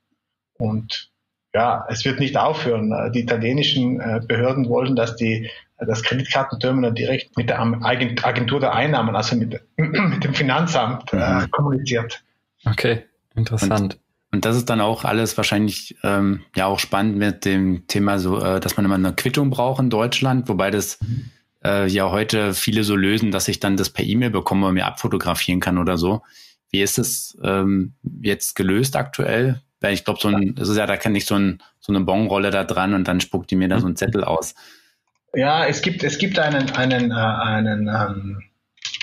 Und ja, es wird nicht aufhören. Die italienischen äh, Behörden wollen, dass die das Kreditkartenterminal direkt mit der Agentur der Einnahmen, also mit, <clears throat> mit dem Finanzamt äh, kommuniziert. Okay, interessant. Und, und, das ist dann auch alles wahrscheinlich ähm, ja auch spannend mit dem Thema, so, äh, dass man immer eine Quittung braucht in Deutschland, wobei das äh, ja heute viele so lösen, dass ich dann das per E-Mail bekomme und mir abfotografieren kann oder so. Wie ist es ähm, jetzt gelöst aktuell? Weil ich glaube, so ein, es ist ja, da kann ich so, ein, so eine Bonrolle da dran und dann spuckt die mir da so einen Zettel aus. Ja, es gibt, es gibt einen, einen, äh, einen, ähm,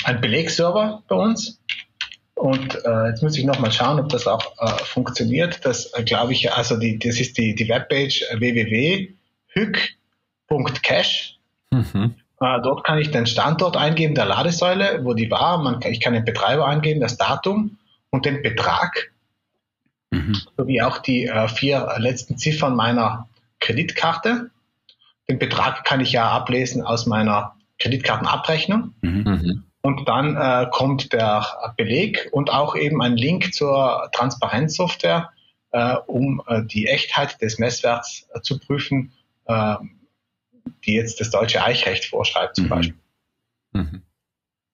einen Belegserver bei uns. Und äh, jetzt muss ich nochmal schauen, ob das auch äh, funktioniert. Das äh, glaube ich, also die, das ist die, die Webpage www.hyk.cash. Mhm. Äh, dort kann ich den Standort eingeben der Ladesäule, wo die war. Man, ich kann den Betreiber eingeben, das Datum und den Betrag, mhm. sowie auch die äh, vier letzten Ziffern meiner Kreditkarte. Den Betrag kann ich ja ablesen aus meiner Kreditkartenabrechnung. Mhm. mhm. Und dann äh, kommt der Beleg und auch eben ein Link zur Transparenzsoftware, äh, um äh, die Echtheit des Messwerts äh, zu prüfen ähm, die jetzt das deutsche Eichrecht vorschreibt zum mhm. Beispiel. Mhm.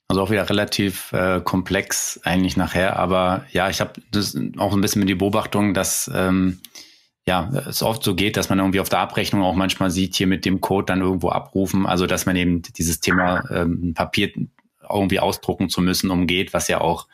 Also auch wieder relativ äh, komplex eigentlich nachher, aber ja, ich habe das auch ein bisschen mit die Beobachtung, dass ähm, ja, es oft so geht, dass man irgendwie auf der Abrechnung auch manchmal sieht, hier mit dem Code dann irgendwo abrufen, also dass man eben dieses Thema ähm, Papier irgendwie ausdrucken zu müssen umgeht, was ja auch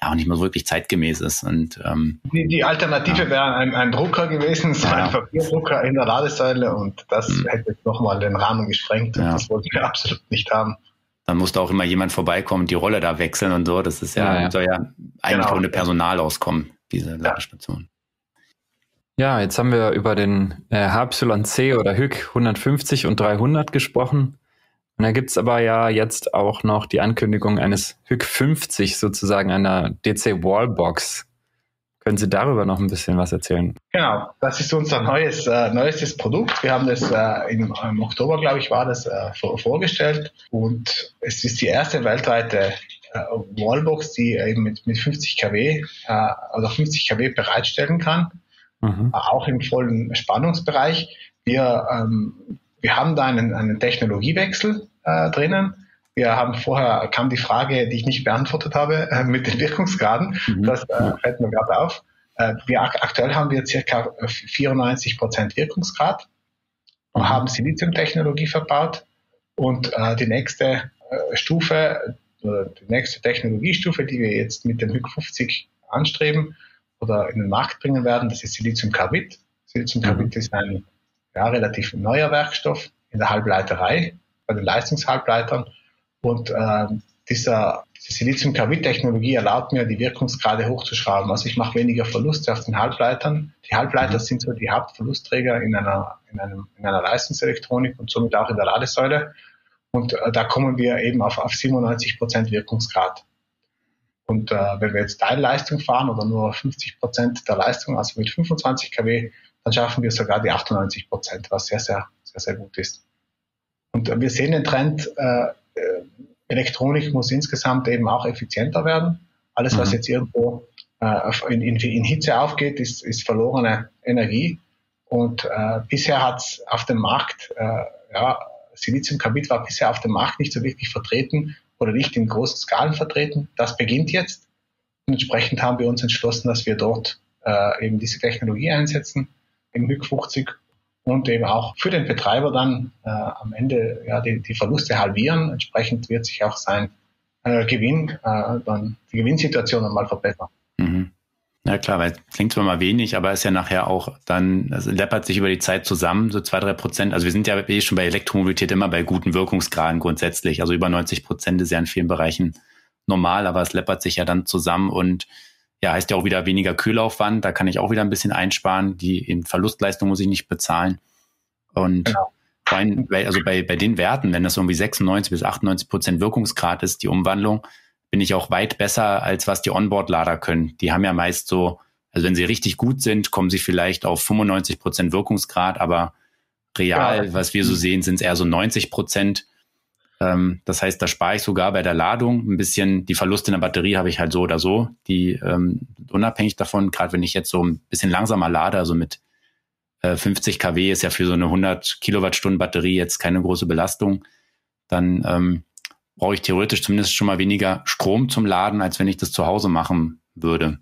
ja auch nicht mehr so wirklich zeitgemäß ist. Und, ähm, die, die Alternative ja. wäre ein, ein, Drucker gewesen, so ja. ein Papierdrucker in der Ladesäule und das mhm. hätte nochmal den Rahmen gesprengt und ja. das wollten wir absolut nicht haben. Dann musste auch immer jemand vorbeikommen, die Rolle da wechseln und so. Das ist ja, ja soll ja eigentlich genau. ohne Personal auskommen, diese Ladestation. Ja, jetzt haben wir über den äh, HYC oder HYC 150 und 300 gesprochen. Und da gibt's aber ja jetzt auch noch die Ankündigung eines HYC 50 sozusagen einer DC Wallbox. Können Sie darüber noch ein bisschen was erzählen? Genau, das ist unser neues, äh, neuestes Produkt. Wir haben das äh, im, im, Oktober, glaube ich, war das äh, vor, vorgestellt und es ist die erste weltweite äh, Wallbox, die eben mit, mit 50 kW äh, oder 50 kW bereitstellen kann, mhm. auch im vollen Spannungsbereich. Wir ähm, wir haben da einen, einen Technologiewechsel äh, drinnen. Wir haben vorher kam die Frage, die ich nicht beantwortet habe, äh, mit den Wirkungsgraden. Mhm. Das äh, fällt mir gerade auf. Äh, wir, aktuell haben wir circa 94 Prozent Wirkungsgrad und mhm. haben Siliziumtechnologie verbaut und äh, die nächste äh, Stufe, die nächste Technologiestufe, die wir jetzt mit dem HYC 50 anstreben oder in den Markt bringen werden, das ist Siliziumcarbid. Siliziumcarbid mhm. ist ein ja, relativ neuer Werkstoff in der Halbleiterei, bei den Leistungshalbleitern. Und äh, dieser, diese Siliziumcarbid-Technologie erlaubt mir, die Wirkungsgrade hochzuschrauben. Also ich mache weniger Verluste auf den Halbleitern. Die Halbleiter mhm. sind so die Hauptverlustträger in einer, in, einem, in einer Leistungselektronik und somit auch in der Ladesäule. Und äh, da kommen wir eben auf, auf 97 Prozent Wirkungsgrad. Und äh, wenn wir jetzt Teilleistung fahren oder nur 50 Prozent der Leistung, also mit 25 kW, dann schaffen wir sogar die 98 Prozent, was sehr, sehr, sehr, sehr gut ist. Und äh, wir sehen den Trend, äh, äh, Elektronik muss insgesamt eben auch effizienter werden. Alles, was mhm. jetzt irgendwo äh, in, in, in, Hitze aufgeht, ist, ist verlorene Energie. Und äh, bisher hat es auf dem Markt, äh, ja, Siliziumkarbid war bisher auf dem Markt nicht so wirklich vertreten oder nicht in großen Skalen vertreten. Das beginnt jetzt. Und entsprechend haben wir uns entschlossen, dass wir dort äh, eben diese Technologie einsetzen im HÜG 50 und eben auch für den Betreiber dann äh, am Ende ja, die, die Verluste halbieren. Entsprechend wird sich auch sein äh, Gewinn, äh, dann die Gewinnsituation einmal verbessern. Mhm. Ja klar, weil klingt zwar mal wenig, aber ist ja nachher auch dann, also läppert sich über die Zeit zusammen, so zwei, drei Prozent. Also wir sind ja eh schon bei Elektromobilität immer bei guten Wirkungsgraden grundsätzlich. Also über 90 Prozent ist ja in vielen Bereichen normal, aber es läppert sich ja dann zusammen und ja, heißt ja auch wieder weniger Kühlaufwand. Da kann ich auch wieder ein bisschen einsparen. Die Verlustleistung muss ich nicht bezahlen. Und genau. allem, also bei, bei den Werten, wenn das irgendwie 96 bis 98 Prozent Wirkungsgrad ist, die Umwandlung, bin ich auch weit besser, als was die Onboard-Lader können. Die haben ja meist so, also wenn sie richtig gut sind, kommen sie vielleicht auf 95 Prozent Wirkungsgrad, aber real, ja. was wir so sehen, sind es eher so 90 Prozent. Ähm, das heißt, da spare ich sogar bei der Ladung ein bisschen. Die Verluste in der Batterie habe ich halt so oder so, die ähm, unabhängig davon, gerade wenn ich jetzt so ein bisschen langsamer lade, also mit äh, 50 kW ist ja für so eine 100 Kilowattstunden Batterie jetzt keine große Belastung, dann ähm, brauche ich theoretisch zumindest schon mal weniger Strom zum Laden, als wenn ich das zu Hause machen würde.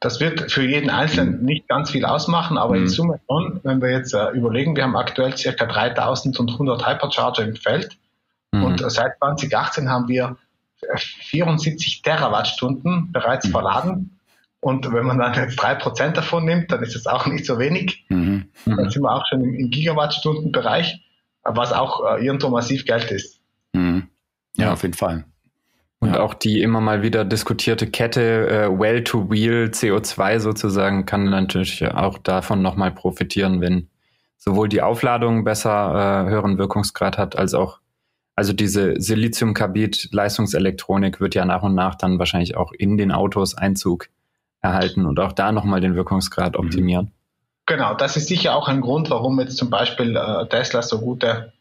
Das wird für jeden Einzelnen mhm. nicht ganz viel ausmachen, aber mhm. in Summe schon, wenn wir jetzt äh, überlegen, wir haben aktuell circa 3100 Hypercharger im Feld mhm. und äh, seit 2018 haben wir 74 Terawattstunden bereits mhm. verladen. Und wenn man dann jetzt drei Prozent davon nimmt, dann ist es auch nicht so wenig. Mhm. Dann sind wir auch schon im, im Gigawattstundenbereich, was auch äh, irgendwo massiv Geld ist. Ja, auf jeden Fall. Und ja. auch die immer mal wieder diskutierte Kette äh, Well-to-Wheel CO2 sozusagen kann natürlich auch davon nochmal profitieren, wenn sowohl die Aufladung besser äh, höheren Wirkungsgrad hat, als auch, also diese Siliziumkarbid-Leistungselektronik wird ja nach und nach dann wahrscheinlich auch in den Autos Einzug erhalten und auch da nochmal den Wirkungsgrad mhm. optimieren. Genau, das ist sicher auch ein Grund, warum jetzt zum Beispiel äh, Tesla so gute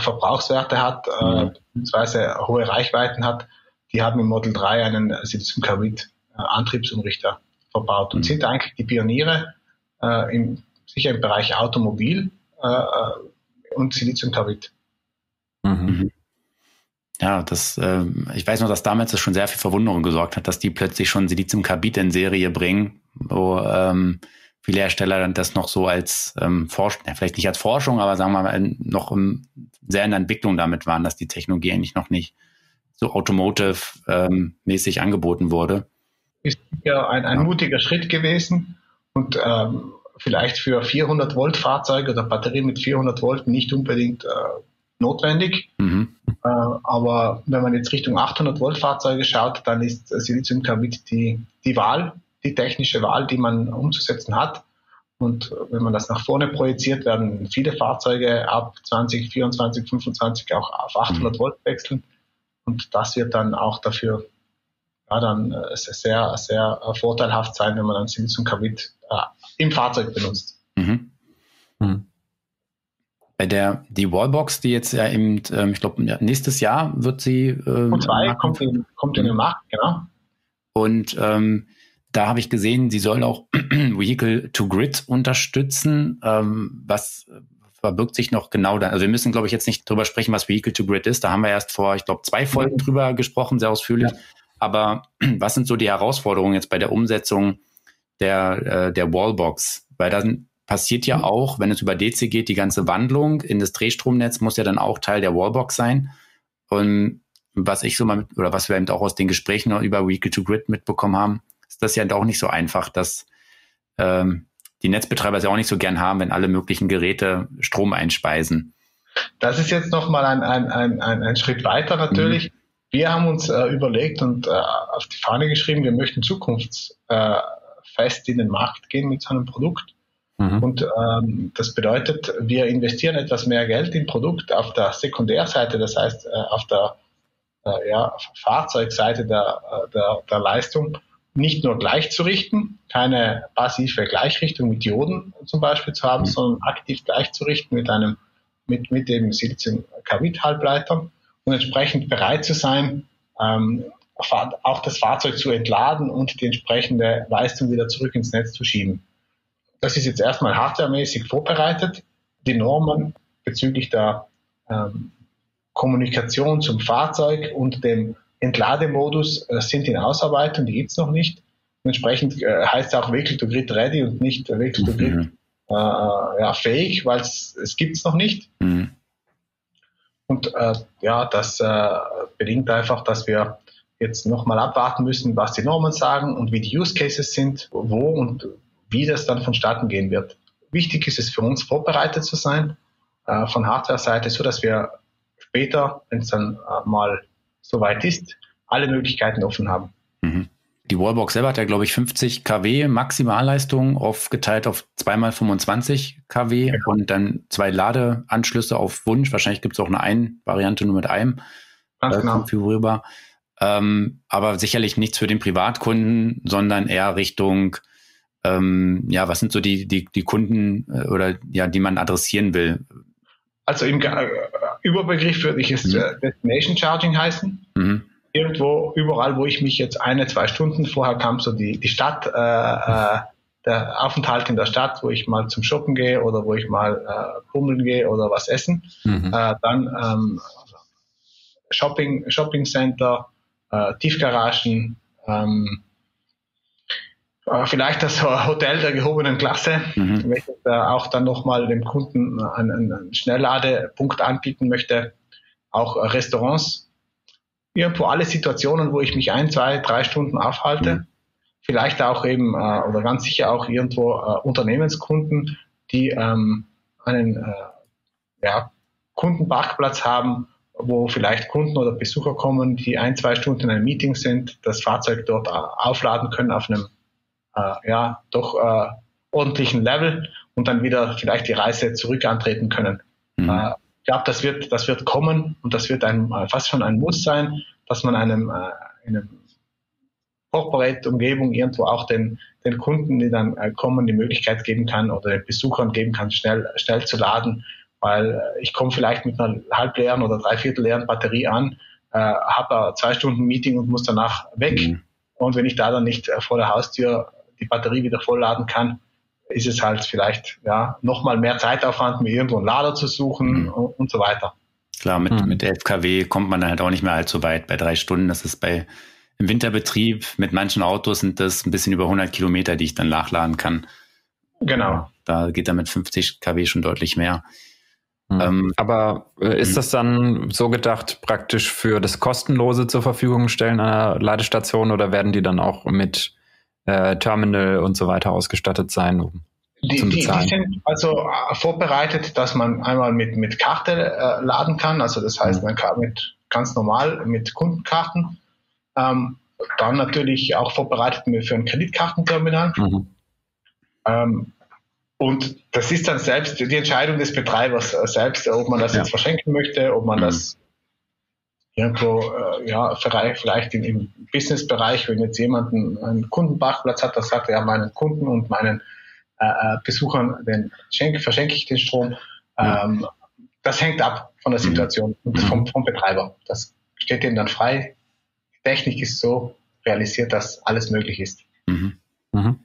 Verbrauchswerte hat, äh, mhm. beziehungsweise hohe Reichweiten hat, die haben im Model 3 einen Siliziumcarbid äh, Antriebsumrichter verbaut und mhm. sind eigentlich die Pioniere äh, im, sicher im Bereich Automobil äh, und Siliziumcarbid. Mhm. mhm. Ja, das, äh, ich weiß noch, dass damals das schon sehr viel Verwunderung gesorgt hat, dass die plötzlich schon Siliziumcarbid in Serie bringen, wo ähm, viele Hersteller dann das noch so als ähm, Forschung, ja, vielleicht nicht als Forschung, aber sagen wir mal, noch im, sehr in der Entwicklung damit waren, dass die Technologie eigentlich noch nicht so automotive-mäßig ähm, angeboten wurde. Ist ja ein, ein ja. mutiger Schritt gewesen und ähm, vielleicht für 400 Volt Fahrzeuge oder Batterien mit 400 Volt nicht unbedingt äh, notwendig. Mhm. Äh, aber wenn man jetzt Richtung 800 Volt Fahrzeuge schaut, dann ist Siliziumcarbid die, die Wahl die technische Wahl, die man umzusetzen hat. Und wenn man das nach vorne projiziert, werden viele Fahrzeuge ab 2024, 25 auch auf 800 mhm. Volt wechseln. Und das wird dann auch dafür ja, dann äh, sehr, sehr vorteilhaft sein, wenn man dann Siliziumkarbid äh, im Fahrzeug benutzt. Mhm. Mhm. Bei der die Wallbox, die jetzt ja eben, ähm, ich glaube, nächstes Jahr wird sie. Ähm, Q2 kommt in, kommt in den Markt, genau. Und ähm, da habe ich gesehen, sie soll auch <clears throat> Vehicle to Grid unterstützen. Ähm, was verbirgt sich noch genau da? Also wir müssen, glaube ich, jetzt nicht drüber sprechen, was Vehicle to Grid ist. Da haben wir erst vor, ich glaube, zwei Folgen mhm. drüber gesprochen, sehr ausführlich. Ja. Aber <clears throat> was sind so die Herausforderungen jetzt bei der Umsetzung der, äh, der Wallbox, weil dann passiert ja auch, wenn es über DC geht, die ganze Wandlung in das Drehstromnetz muss ja dann auch Teil der Wallbox sein. Und was ich so mal mit, oder was wir eben auch aus den Gesprächen über Weekly to Grid mitbekommen haben, ist das ja auch nicht so einfach, dass ähm, die Netzbetreiber es ja auch nicht so gern haben, wenn alle möglichen Geräte Strom einspeisen. Das ist jetzt nochmal ein, ein, ein, ein, ein Schritt weiter natürlich. Mhm. Wir haben uns äh, überlegt und äh, auf die Fahne geschrieben, wir möchten zukunftsfest äh, in den Markt gehen mit so einem Produkt. Mhm. Und ähm, das bedeutet, wir investieren etwas mehr Geld im Produkt auf der Sekundärseite, das heißt äh, auf der äh, ja, Fahrzeugseite der, äh, der, der Leistung nicht nur gleichzurichten, keine passive Gleichrichtung mit Dioden zum Beispiel zu haben, mhm. sondern aktiv gleichzurichten mit einem mit, mit dem Silizium-Carbid-Halbleiter und entsprechend bereit zu sein, ähm, auch das Fahrzeug zu entladen und die entsprechende Leistung wieder zurück ins Netz zu schieben. Das ist jetzt erstmal hardwaremäßig vorbereitet. Die Normen bezüglich der ähm, Kommunikation zum Fahrzeug und dem Entlademodus äh, sind in Ausarbeitung, die gibt's noch nicht. Entsprechend äh, heißt es auch Vehicle to Grid ready und nicht Vehicle to Grid mhm. äh, ja, fähig, weil es gibt's noch nicht. Mhm. Und äh, ja, das äh, bedingt einfach, dass wir jetzt nochmal abwarten müssen, was die Normen sagen und wie die Use Cases sind, wo und wie das dann vonstatten gehen wird. Wichtig ist es für uns, vorbereitet zu sein äh, von Hardware-Seite, so dass wir später, wenn es dann äh, mal soweit ist, alle Möglichkeiten offen haben. Mhm. Die Wallbox selber hat ja, glaube ich, 50 kW Maximalleistung aufgeteilt auf zweimal 25 kW ja. und dann zwei Ladeanschlüsse auf Wunsch. Wahrscheinlich gibt es auch eine Ein-Variante nur mit einem Ganz äh, genau. konfigurierbar. Ähm, aber sicherlich nichts für den Privatkunden, sondern eher Richtung, ähm, ja, was sind so die, die, die Kunden äh, oder ja, die man adressieren will? Also im Überbegriff würde ich es mhm. Äh, Destination Charging heißen. Mhm. Irgendwo, überall, wo ich mich jetzt eine, zwei Stunden vorher kam, so die, die Stadt, äh, äh, der Aufenthalt in der Stadt, wo ich mal zum Shoppen gehe oder wo ich mal äh, bummeln gehe oder was essen. Mhm. Äh, dann ähm, Shopping, Shopping Center, äh, Tiefgaragen, ähm, äh, vielleicht das Hotel der gehobenen Klasse, mhm. welches äh, auch dann nochmal dem Kunden einen, Schnellladepunkt anbieten möchte, auch äh, Restaurants, irgendwo alle Situationen, wo ich mich ein, zwei, drei Stunden aufhalte, mhm. vielleicht auch eben oder ganz sicher auch irgendwo Unternehmenskunden, die ähm, einen ja, Kundenparkplatz haben, wo vielleicht Kunden oder Besucher kommen, die ein, zwei Stunden in einem Meeting sind, das Fahrzeug dort aufladen können auf einem äh, ja, doch äh, ordentlichen Level und dann wieder vielleicht die Reise zurück antreten können. Mhm. Äh, ich glaube, das wird, das wird kommen und das wird ein, äh, fast schon ein Muss sein, dass man einem, äh, in einem Corporate-Umgebung irgendwo auch den, den Kunden, die dann äh, kommen, die Möglichkeit geben kann oder den Besuchern geben kann, schnell, schnell zu laden, weil ich komme vielleicht mit einer halbleeren oder dreiviertelleeren Batterie an, äh, habe zwei Stunden Meeting und muss danach weg. Mhm. Und wenn ich da dann nicht vor der Haustür die Batterie wieder vollladen kann, ist es halt vielleicht ja nochmal mehr Zeitaufwand, mir irgendwo einen Lader zu suchen mhm. und, und, so weiter. Klar, mit, mhm. mit 11 kW kommt man dann halt auch nicht mehr allzu weit bei drei Stunden. Das ist bei im Winterbetrieb mit manchen Autos sind das ein bisschen über 100 Kilometer, die ich dann nachladen kann. Genau. Da geht dann mit 50 kW schon deutlich mehr. Mhm. Ähm, Aber äh, ist mhm. das dann so gedacht, praktisch für das kostenlose zur Verfügung stellen einer Ladestation oder werden die dann auch mit äh, Terminal und so weiter ausgestattet sein, um die, die, die, sind also äh, vorbereitet, dass man einmal mit, mit Karte äh, laden kann. Also das heißt, mhm. man kann mit ganz normal mit Kundenkarten. Ähm, dann natürlich auch vorbereitet für ein Kreditkartenterminal. Mhm. Ähm, und das ist dann selbst die Entscheidung des Betreibers selbst, ob man das ja. jetzt verschenken möchte, ob man mhm. das irgendwo, äh, ja, vielleicht im, im Businessbereich, wenn jetzt jemand einen, Kundenparkplatz hat, das sagt er ja meinen Kunden und meinen äh, äh, Besuchern, den schenke, verschenke ich den Strom. Ähm. Das hängt ab von der mhm. Situation mhm. und vom, vom Betreiber. Das steht denen dann frei. Die Technik ist so realisiert, dass alles möglich ist. Mhm. Mhm.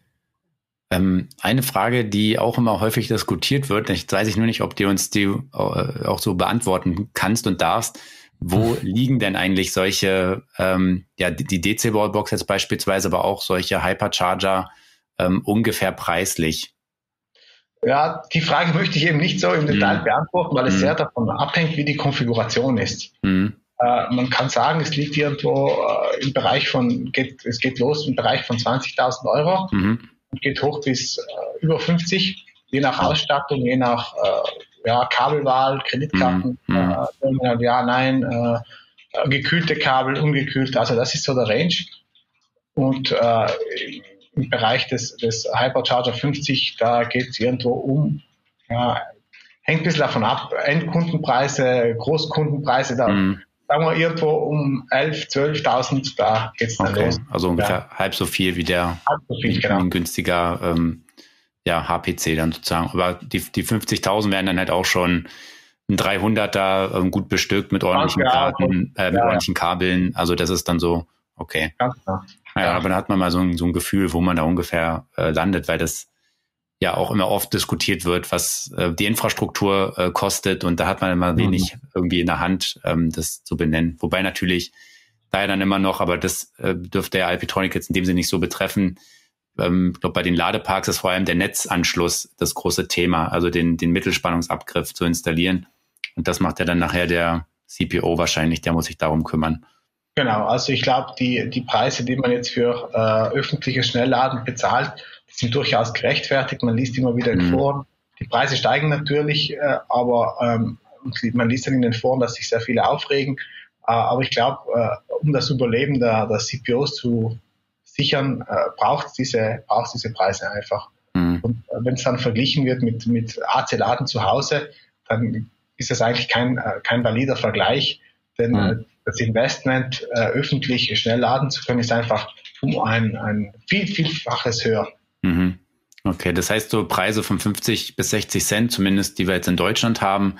Ähm, eine Frage, die auch immer häufig diskutiert wird, ich weiß ich nur nicht, ob du uns die äh, auch so beantworten kannst und darfst, wo liegen denn eigentlich solche, ähm, ja, die DC-Wallbox jetzt beispielsweise, aber auch solche Hypercharger, äh, ähm, ungefähr preislich? Ja, die Frage möchte ich eben nicht so im Detail mhm. beantworten, weil es mhm. sehr davon abhängt, wie die Konfiguration ist. Mhm. Äh, man kann sagen, es liegt irgendwo äh, im Bereich von, geht, es geht los im Bereich von 20.000 Euro mhm. und geht hoch bis äh, über 50, je nach Ausstattung, je nach äh, ja, Kabelwahl, Kreditkarten, mhm. mhm. ja, nein, äh, gekühlte Kabel, ungekühlt, also das ist so der Range. Und äh, im Bereich des, des Hypercharger 50, da geht es irgendwo um, ja, hängt ein bisschen davon ab, Endkundenpreise, Großkundenpreise, da mhm. sagen wir irgendwo um 11, 12.000, da geht es dann okay. los. Also ungefähr ja. halb so viel wie der so viel, genau. günstiger ähm, ja, HPC dann sozusagen. Aber die, die 50.000 wären dann halt auch schon ein 300er ähm, gut bestückt mit ordentlichen Karten, äh, mit ja, ordentlichen Kabeln. Also das ist dann so, okay. Ja, aber da hat man mal so ein, so ein Gefühl, wo man da ungefähr äh, landet, weil das ja auch immer oft diskutiert wird, was äh, die Infrastruktur äh, kostet und da hat man immer mhm. wenig irgendwie in der Hand, ähm, das zu benennen. Wobei natürlich da ja dann immer noch, aber das äh, dürfte ja Alpitronic jetzt in dem Sinne nicht so betreffen. Ähm, ich glaube, bei den Ladeparks ist vor allem der Netzanschluss das große Thema, also den, den Mittelspannungsabgriff zu installieren. Und das macht ja dann nachher der CPO wahrscheinlich, der muss sich darum kümmern. Genau, also ich glaube, die, die Preise, die man jetzt für äh, öffentliche Schnellladen bezahlt, die sind durchaus gerechtfertigt. Man liest immer wieder in mhm. Foren. Die Preise steigen natürlich, äh, aber ähm, man liest dann in den Foren, dass sich sehr viele aufregen. Äh, aber ich glaube, äh, um das Überleben der, der CPOs zu sichern, äh, braucht es diese, braucht's diese Preise einfach. Mhm. Und äh, wenn es dann verglichen wird mit, mit AC-Laden zu Hause, dann ist das eigentlich kein, äh, kein valider Vergleich, denn mhm das Investment äh, öffentlich schnell laden zu können, ist einfach um ein, ein viel, vielfaches höher. Mhm. Okay, das heißt so Preise von 50 bis 60 Cent, zumindest die wir jetzt in Deutschland haben,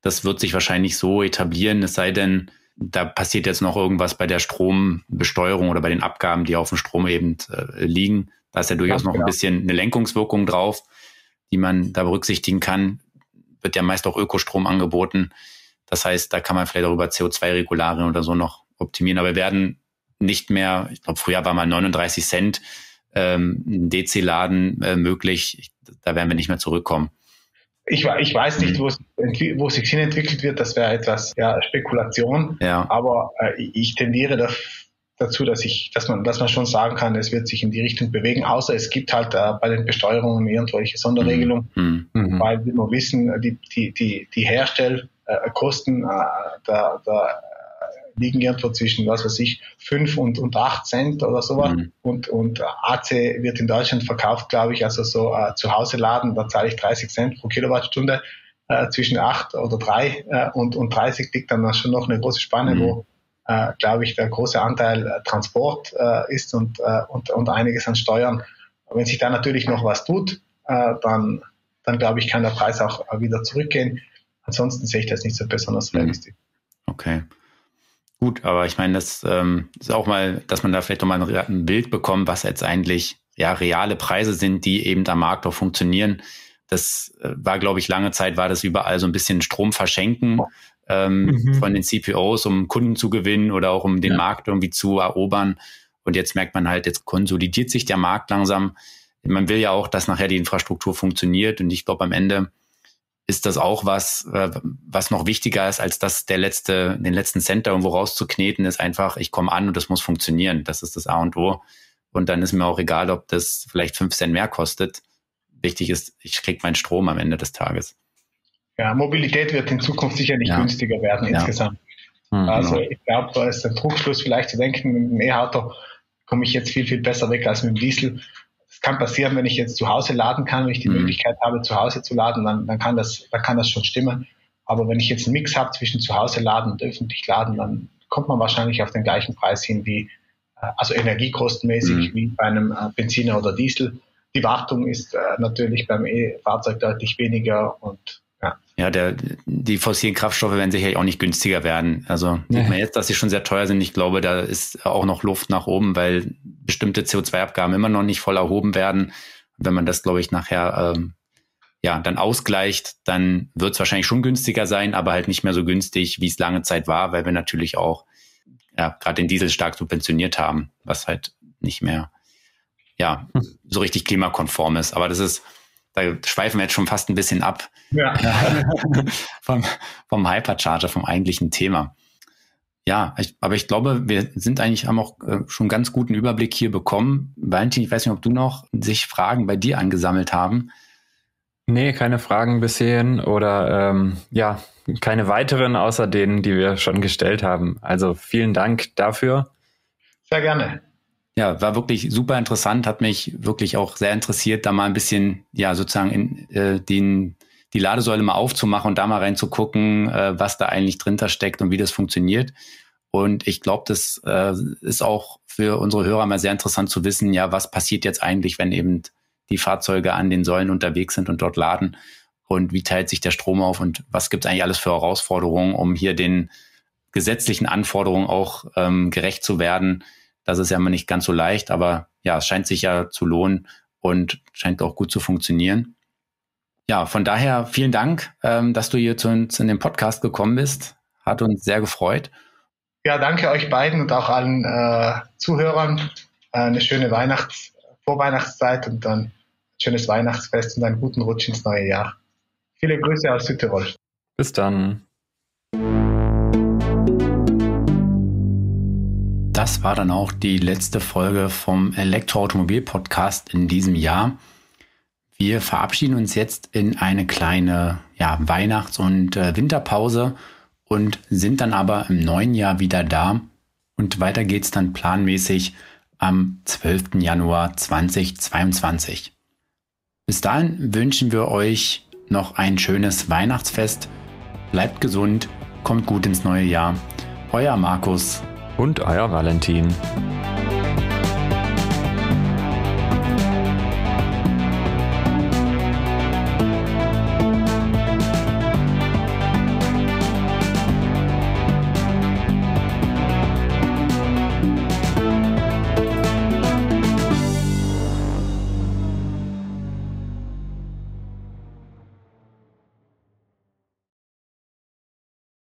das wird sich wahrscheinlich so etablieren, es sei denn, da passiert jetzt noch irgendwas bei der Strombesteuerung oder bei den Abgaben, die auf dem Strom eben äh, liegen. Da ist ja durchaus noch genau. ein bisschen eine Lenkungswirkung drauf, die man da berücksichtigen kann. Wird ja meist auch Ökostrom angeboten. Das heißt, da kann man vielleicht auch über CO2-Regularien oder so noch optimieren. Aber wir werden nicht mehr, ich glaube, früher war mal 39 Cent ähm, DC-Laden äh, möglich. Ich, da werden wir nicht mehr zurückkommen. Ich, ich weiß nicht, mhm. wo es, wo es sich hin entwickelt wird. Das wäre etwas ja, Spekulation. Ja. Aber äh, ich tendiere da, dazu, dass ich, dass man, dass man schon sagen kann, es wird sich in die Richtung bewegen. Außer es gibt halt äh, bei den Besteuerungen irgendwelche Sonderregelungen, mhm. mhm. weil wir nur wissen, die, die, die, die Herstell äh, da, da liegen irgendwo zwischen, was weiß ich, fünf und, und acht Cent oder sowas. Mhm. Und, und AC wird in Deutschland verkauft, glaube ich, also so äh, zu Hause laden, da zahle ich 30 Cent pro Kilowattstunde. Äh, zwischen acht oder drei äh, und, und 30 liegt dann schon noch eine große Spanne, mhm. wo, äh, glaube ich, der große Anteil äh, Transport äh, ist und, äh, und, und einiges an Steuern. Wenn sich da natürlich noch was tut, dann, dann glaube ich, kann der Preis auch wieder zurückgehen. Ansonsten sehe ich das nicht so besonders mhm. realistisch. Okay. Gut, aber ich meine, das ähm, ist auch mal, dass man da vielleicht nochmal ein, ein Bild bekommt, was jetzt eigentlich ja reale Preise sind, die eben am Markt auch funktionieren. Das äh, war, glaube ich, lange Zeit war das überall so ein bisschen Strom verschenken ähm, mhm. von den CPOs, um Kunden zu gewinnen oder auch um den ja. Markt irgendwie zu erobern. Und jetzt merkt man halt, jetzt konsolidiert sich der Markt langsam. Man will ja auch, dass nachher die Infrastruktur funktioniert. Und ich glaube, am Ende ist das auch was, äh, was noch wichtiger ist, als das der letzte, den letzten Center irgendwo rauszukneten, ist einfach, ich komme an und das muss funktionieren. Das ist das A und O. Und dann ist mir auch egal, ob das vielleicht fünf Cent mehr kostet. Wichtig ist, ich kriege meinen Strom am Ende des Tages. Ja, Mobilität wird in Zukunft sicherlich ja. günstiger werden ja. insgesamt. Mhm, also genau. ich glaube, da ist der Druckschluss vielleicht zu denken, mit dem E-Auto komme ich jetzt viel, viel besser weg als mit dem Diesel es kann passieren, wenn ich jetzt zu Hause laden kann, wenn ich die mhm. Möglichkeit habe, zu Hause zu laden, dann, dann, kann das, dann kann das schon stimmen. Aber wenn ich jetzt einen Mix habe zwischen zu Hause laden und öffentlich laden, dann kommt man wahrscheinlich auf den gleichen Preis hin wie, äh, also energiekostenmäßig mhm. wie bei einem äh, Benziner oder Diesel. Die Wartung ist äh, natürlich beim E-Fahrzeug deutlich weniger und ja. Der, die fossilen Kraftstoffe werden sicherlich auch nicht günstiger werden. Also nee. sieht man jetzt, dass sie schon sehr teuer sind. Ich glaube, da ist auch noch Luft nach oben, weil bestimmte CO2-Abgaben immer noch nicht voll erhoben werden. Wenn man das, glaube ich, nachher ähm, ja dann ausgleicht, dann wird es wahrscheinlich schon günstiger sein, aber halt nicht mehr so günstig, wie es lange Zeit war, weil wir natürlich auch ja gerade den Diesel stark subventioniert haben, was halt nicht mehr ja, so richtig klimakonform ist. Aber das ist, da schweifen wir jetzt schon fast ein bisschen ab ja. <laughs> vom, vom Hypercharger, vom eigentlichen Thema. Ja, ich, aber ich glaube, wir sind eigentlich, haben auch äh, schon einen ganz guten Überblick hier bekommen. Valentin, ich weiß nicht, ob du noch sich Fragen bei dir angesammelt haben. Nee, keine Fragen bisher oder ähm, ja, keine weiteren außer denen, die wir schon gestellt haben. Also vielen Dank dafür. Sehr gerne. Ja, war wirklich super interessant, hat mich wirklich auch sehr interessiert, da mal ein bisschen, ja, sozusagen in äh, den, die Ladesäule mal aufzumachen und da mal reinzugucken, äh, was da eigentlich drinter steckt und wie das funktioniert. Und ich glaube, das äh, ist auch für unsere Hörer mal sehr interessant zu wissen, ja, was passiert jetzt eigentlich, wenn eben die Fahrzeuge an den Säulen unterwegs sind und dort laden und wie teilt sich der Strom auf und was gibt es eigentlich alles für Herausforderungen, um hier den gesetzlichen Anforderungen auch ähm, gerecht zu werden. Das ist ja immer nicht ganz so leicht, aber ja, es scheint sich ja zu lohnen und scheint auch gut zu funktionieren. Ja, von daher vielen Dank, ähm, dass du hier zu uns in den Podcast gekommen bist. Hat uns sehr gefreut. Ja, danke euch beiden und auch allen äh, Zuhörern. Äh, eine schöne Weihnachts-, Vorweihnachtszeit und dann schönes Weihnachtsfest und einen guten Rutsch ins neue Jahr. Viele Grüße aus Südtirol. Bis dann. Das war dann auch die letzte Folge vom Elektroautomobil-Podcast in diesem Jahr. Wir verabschieden uns jetzt in eine kleine ja, Weihnachts- und äh, Winterpause und sind dann aber im neuen Jahr wieder da. Und weiter geht's dann planmäßig am 12. Januar 2022. Bis dahin wünschen wir euch noch ein schönes Weihnachtsfest. Bleibt gesund, kommt gut ins neue Jahr. Euer Markus und euer Valentin.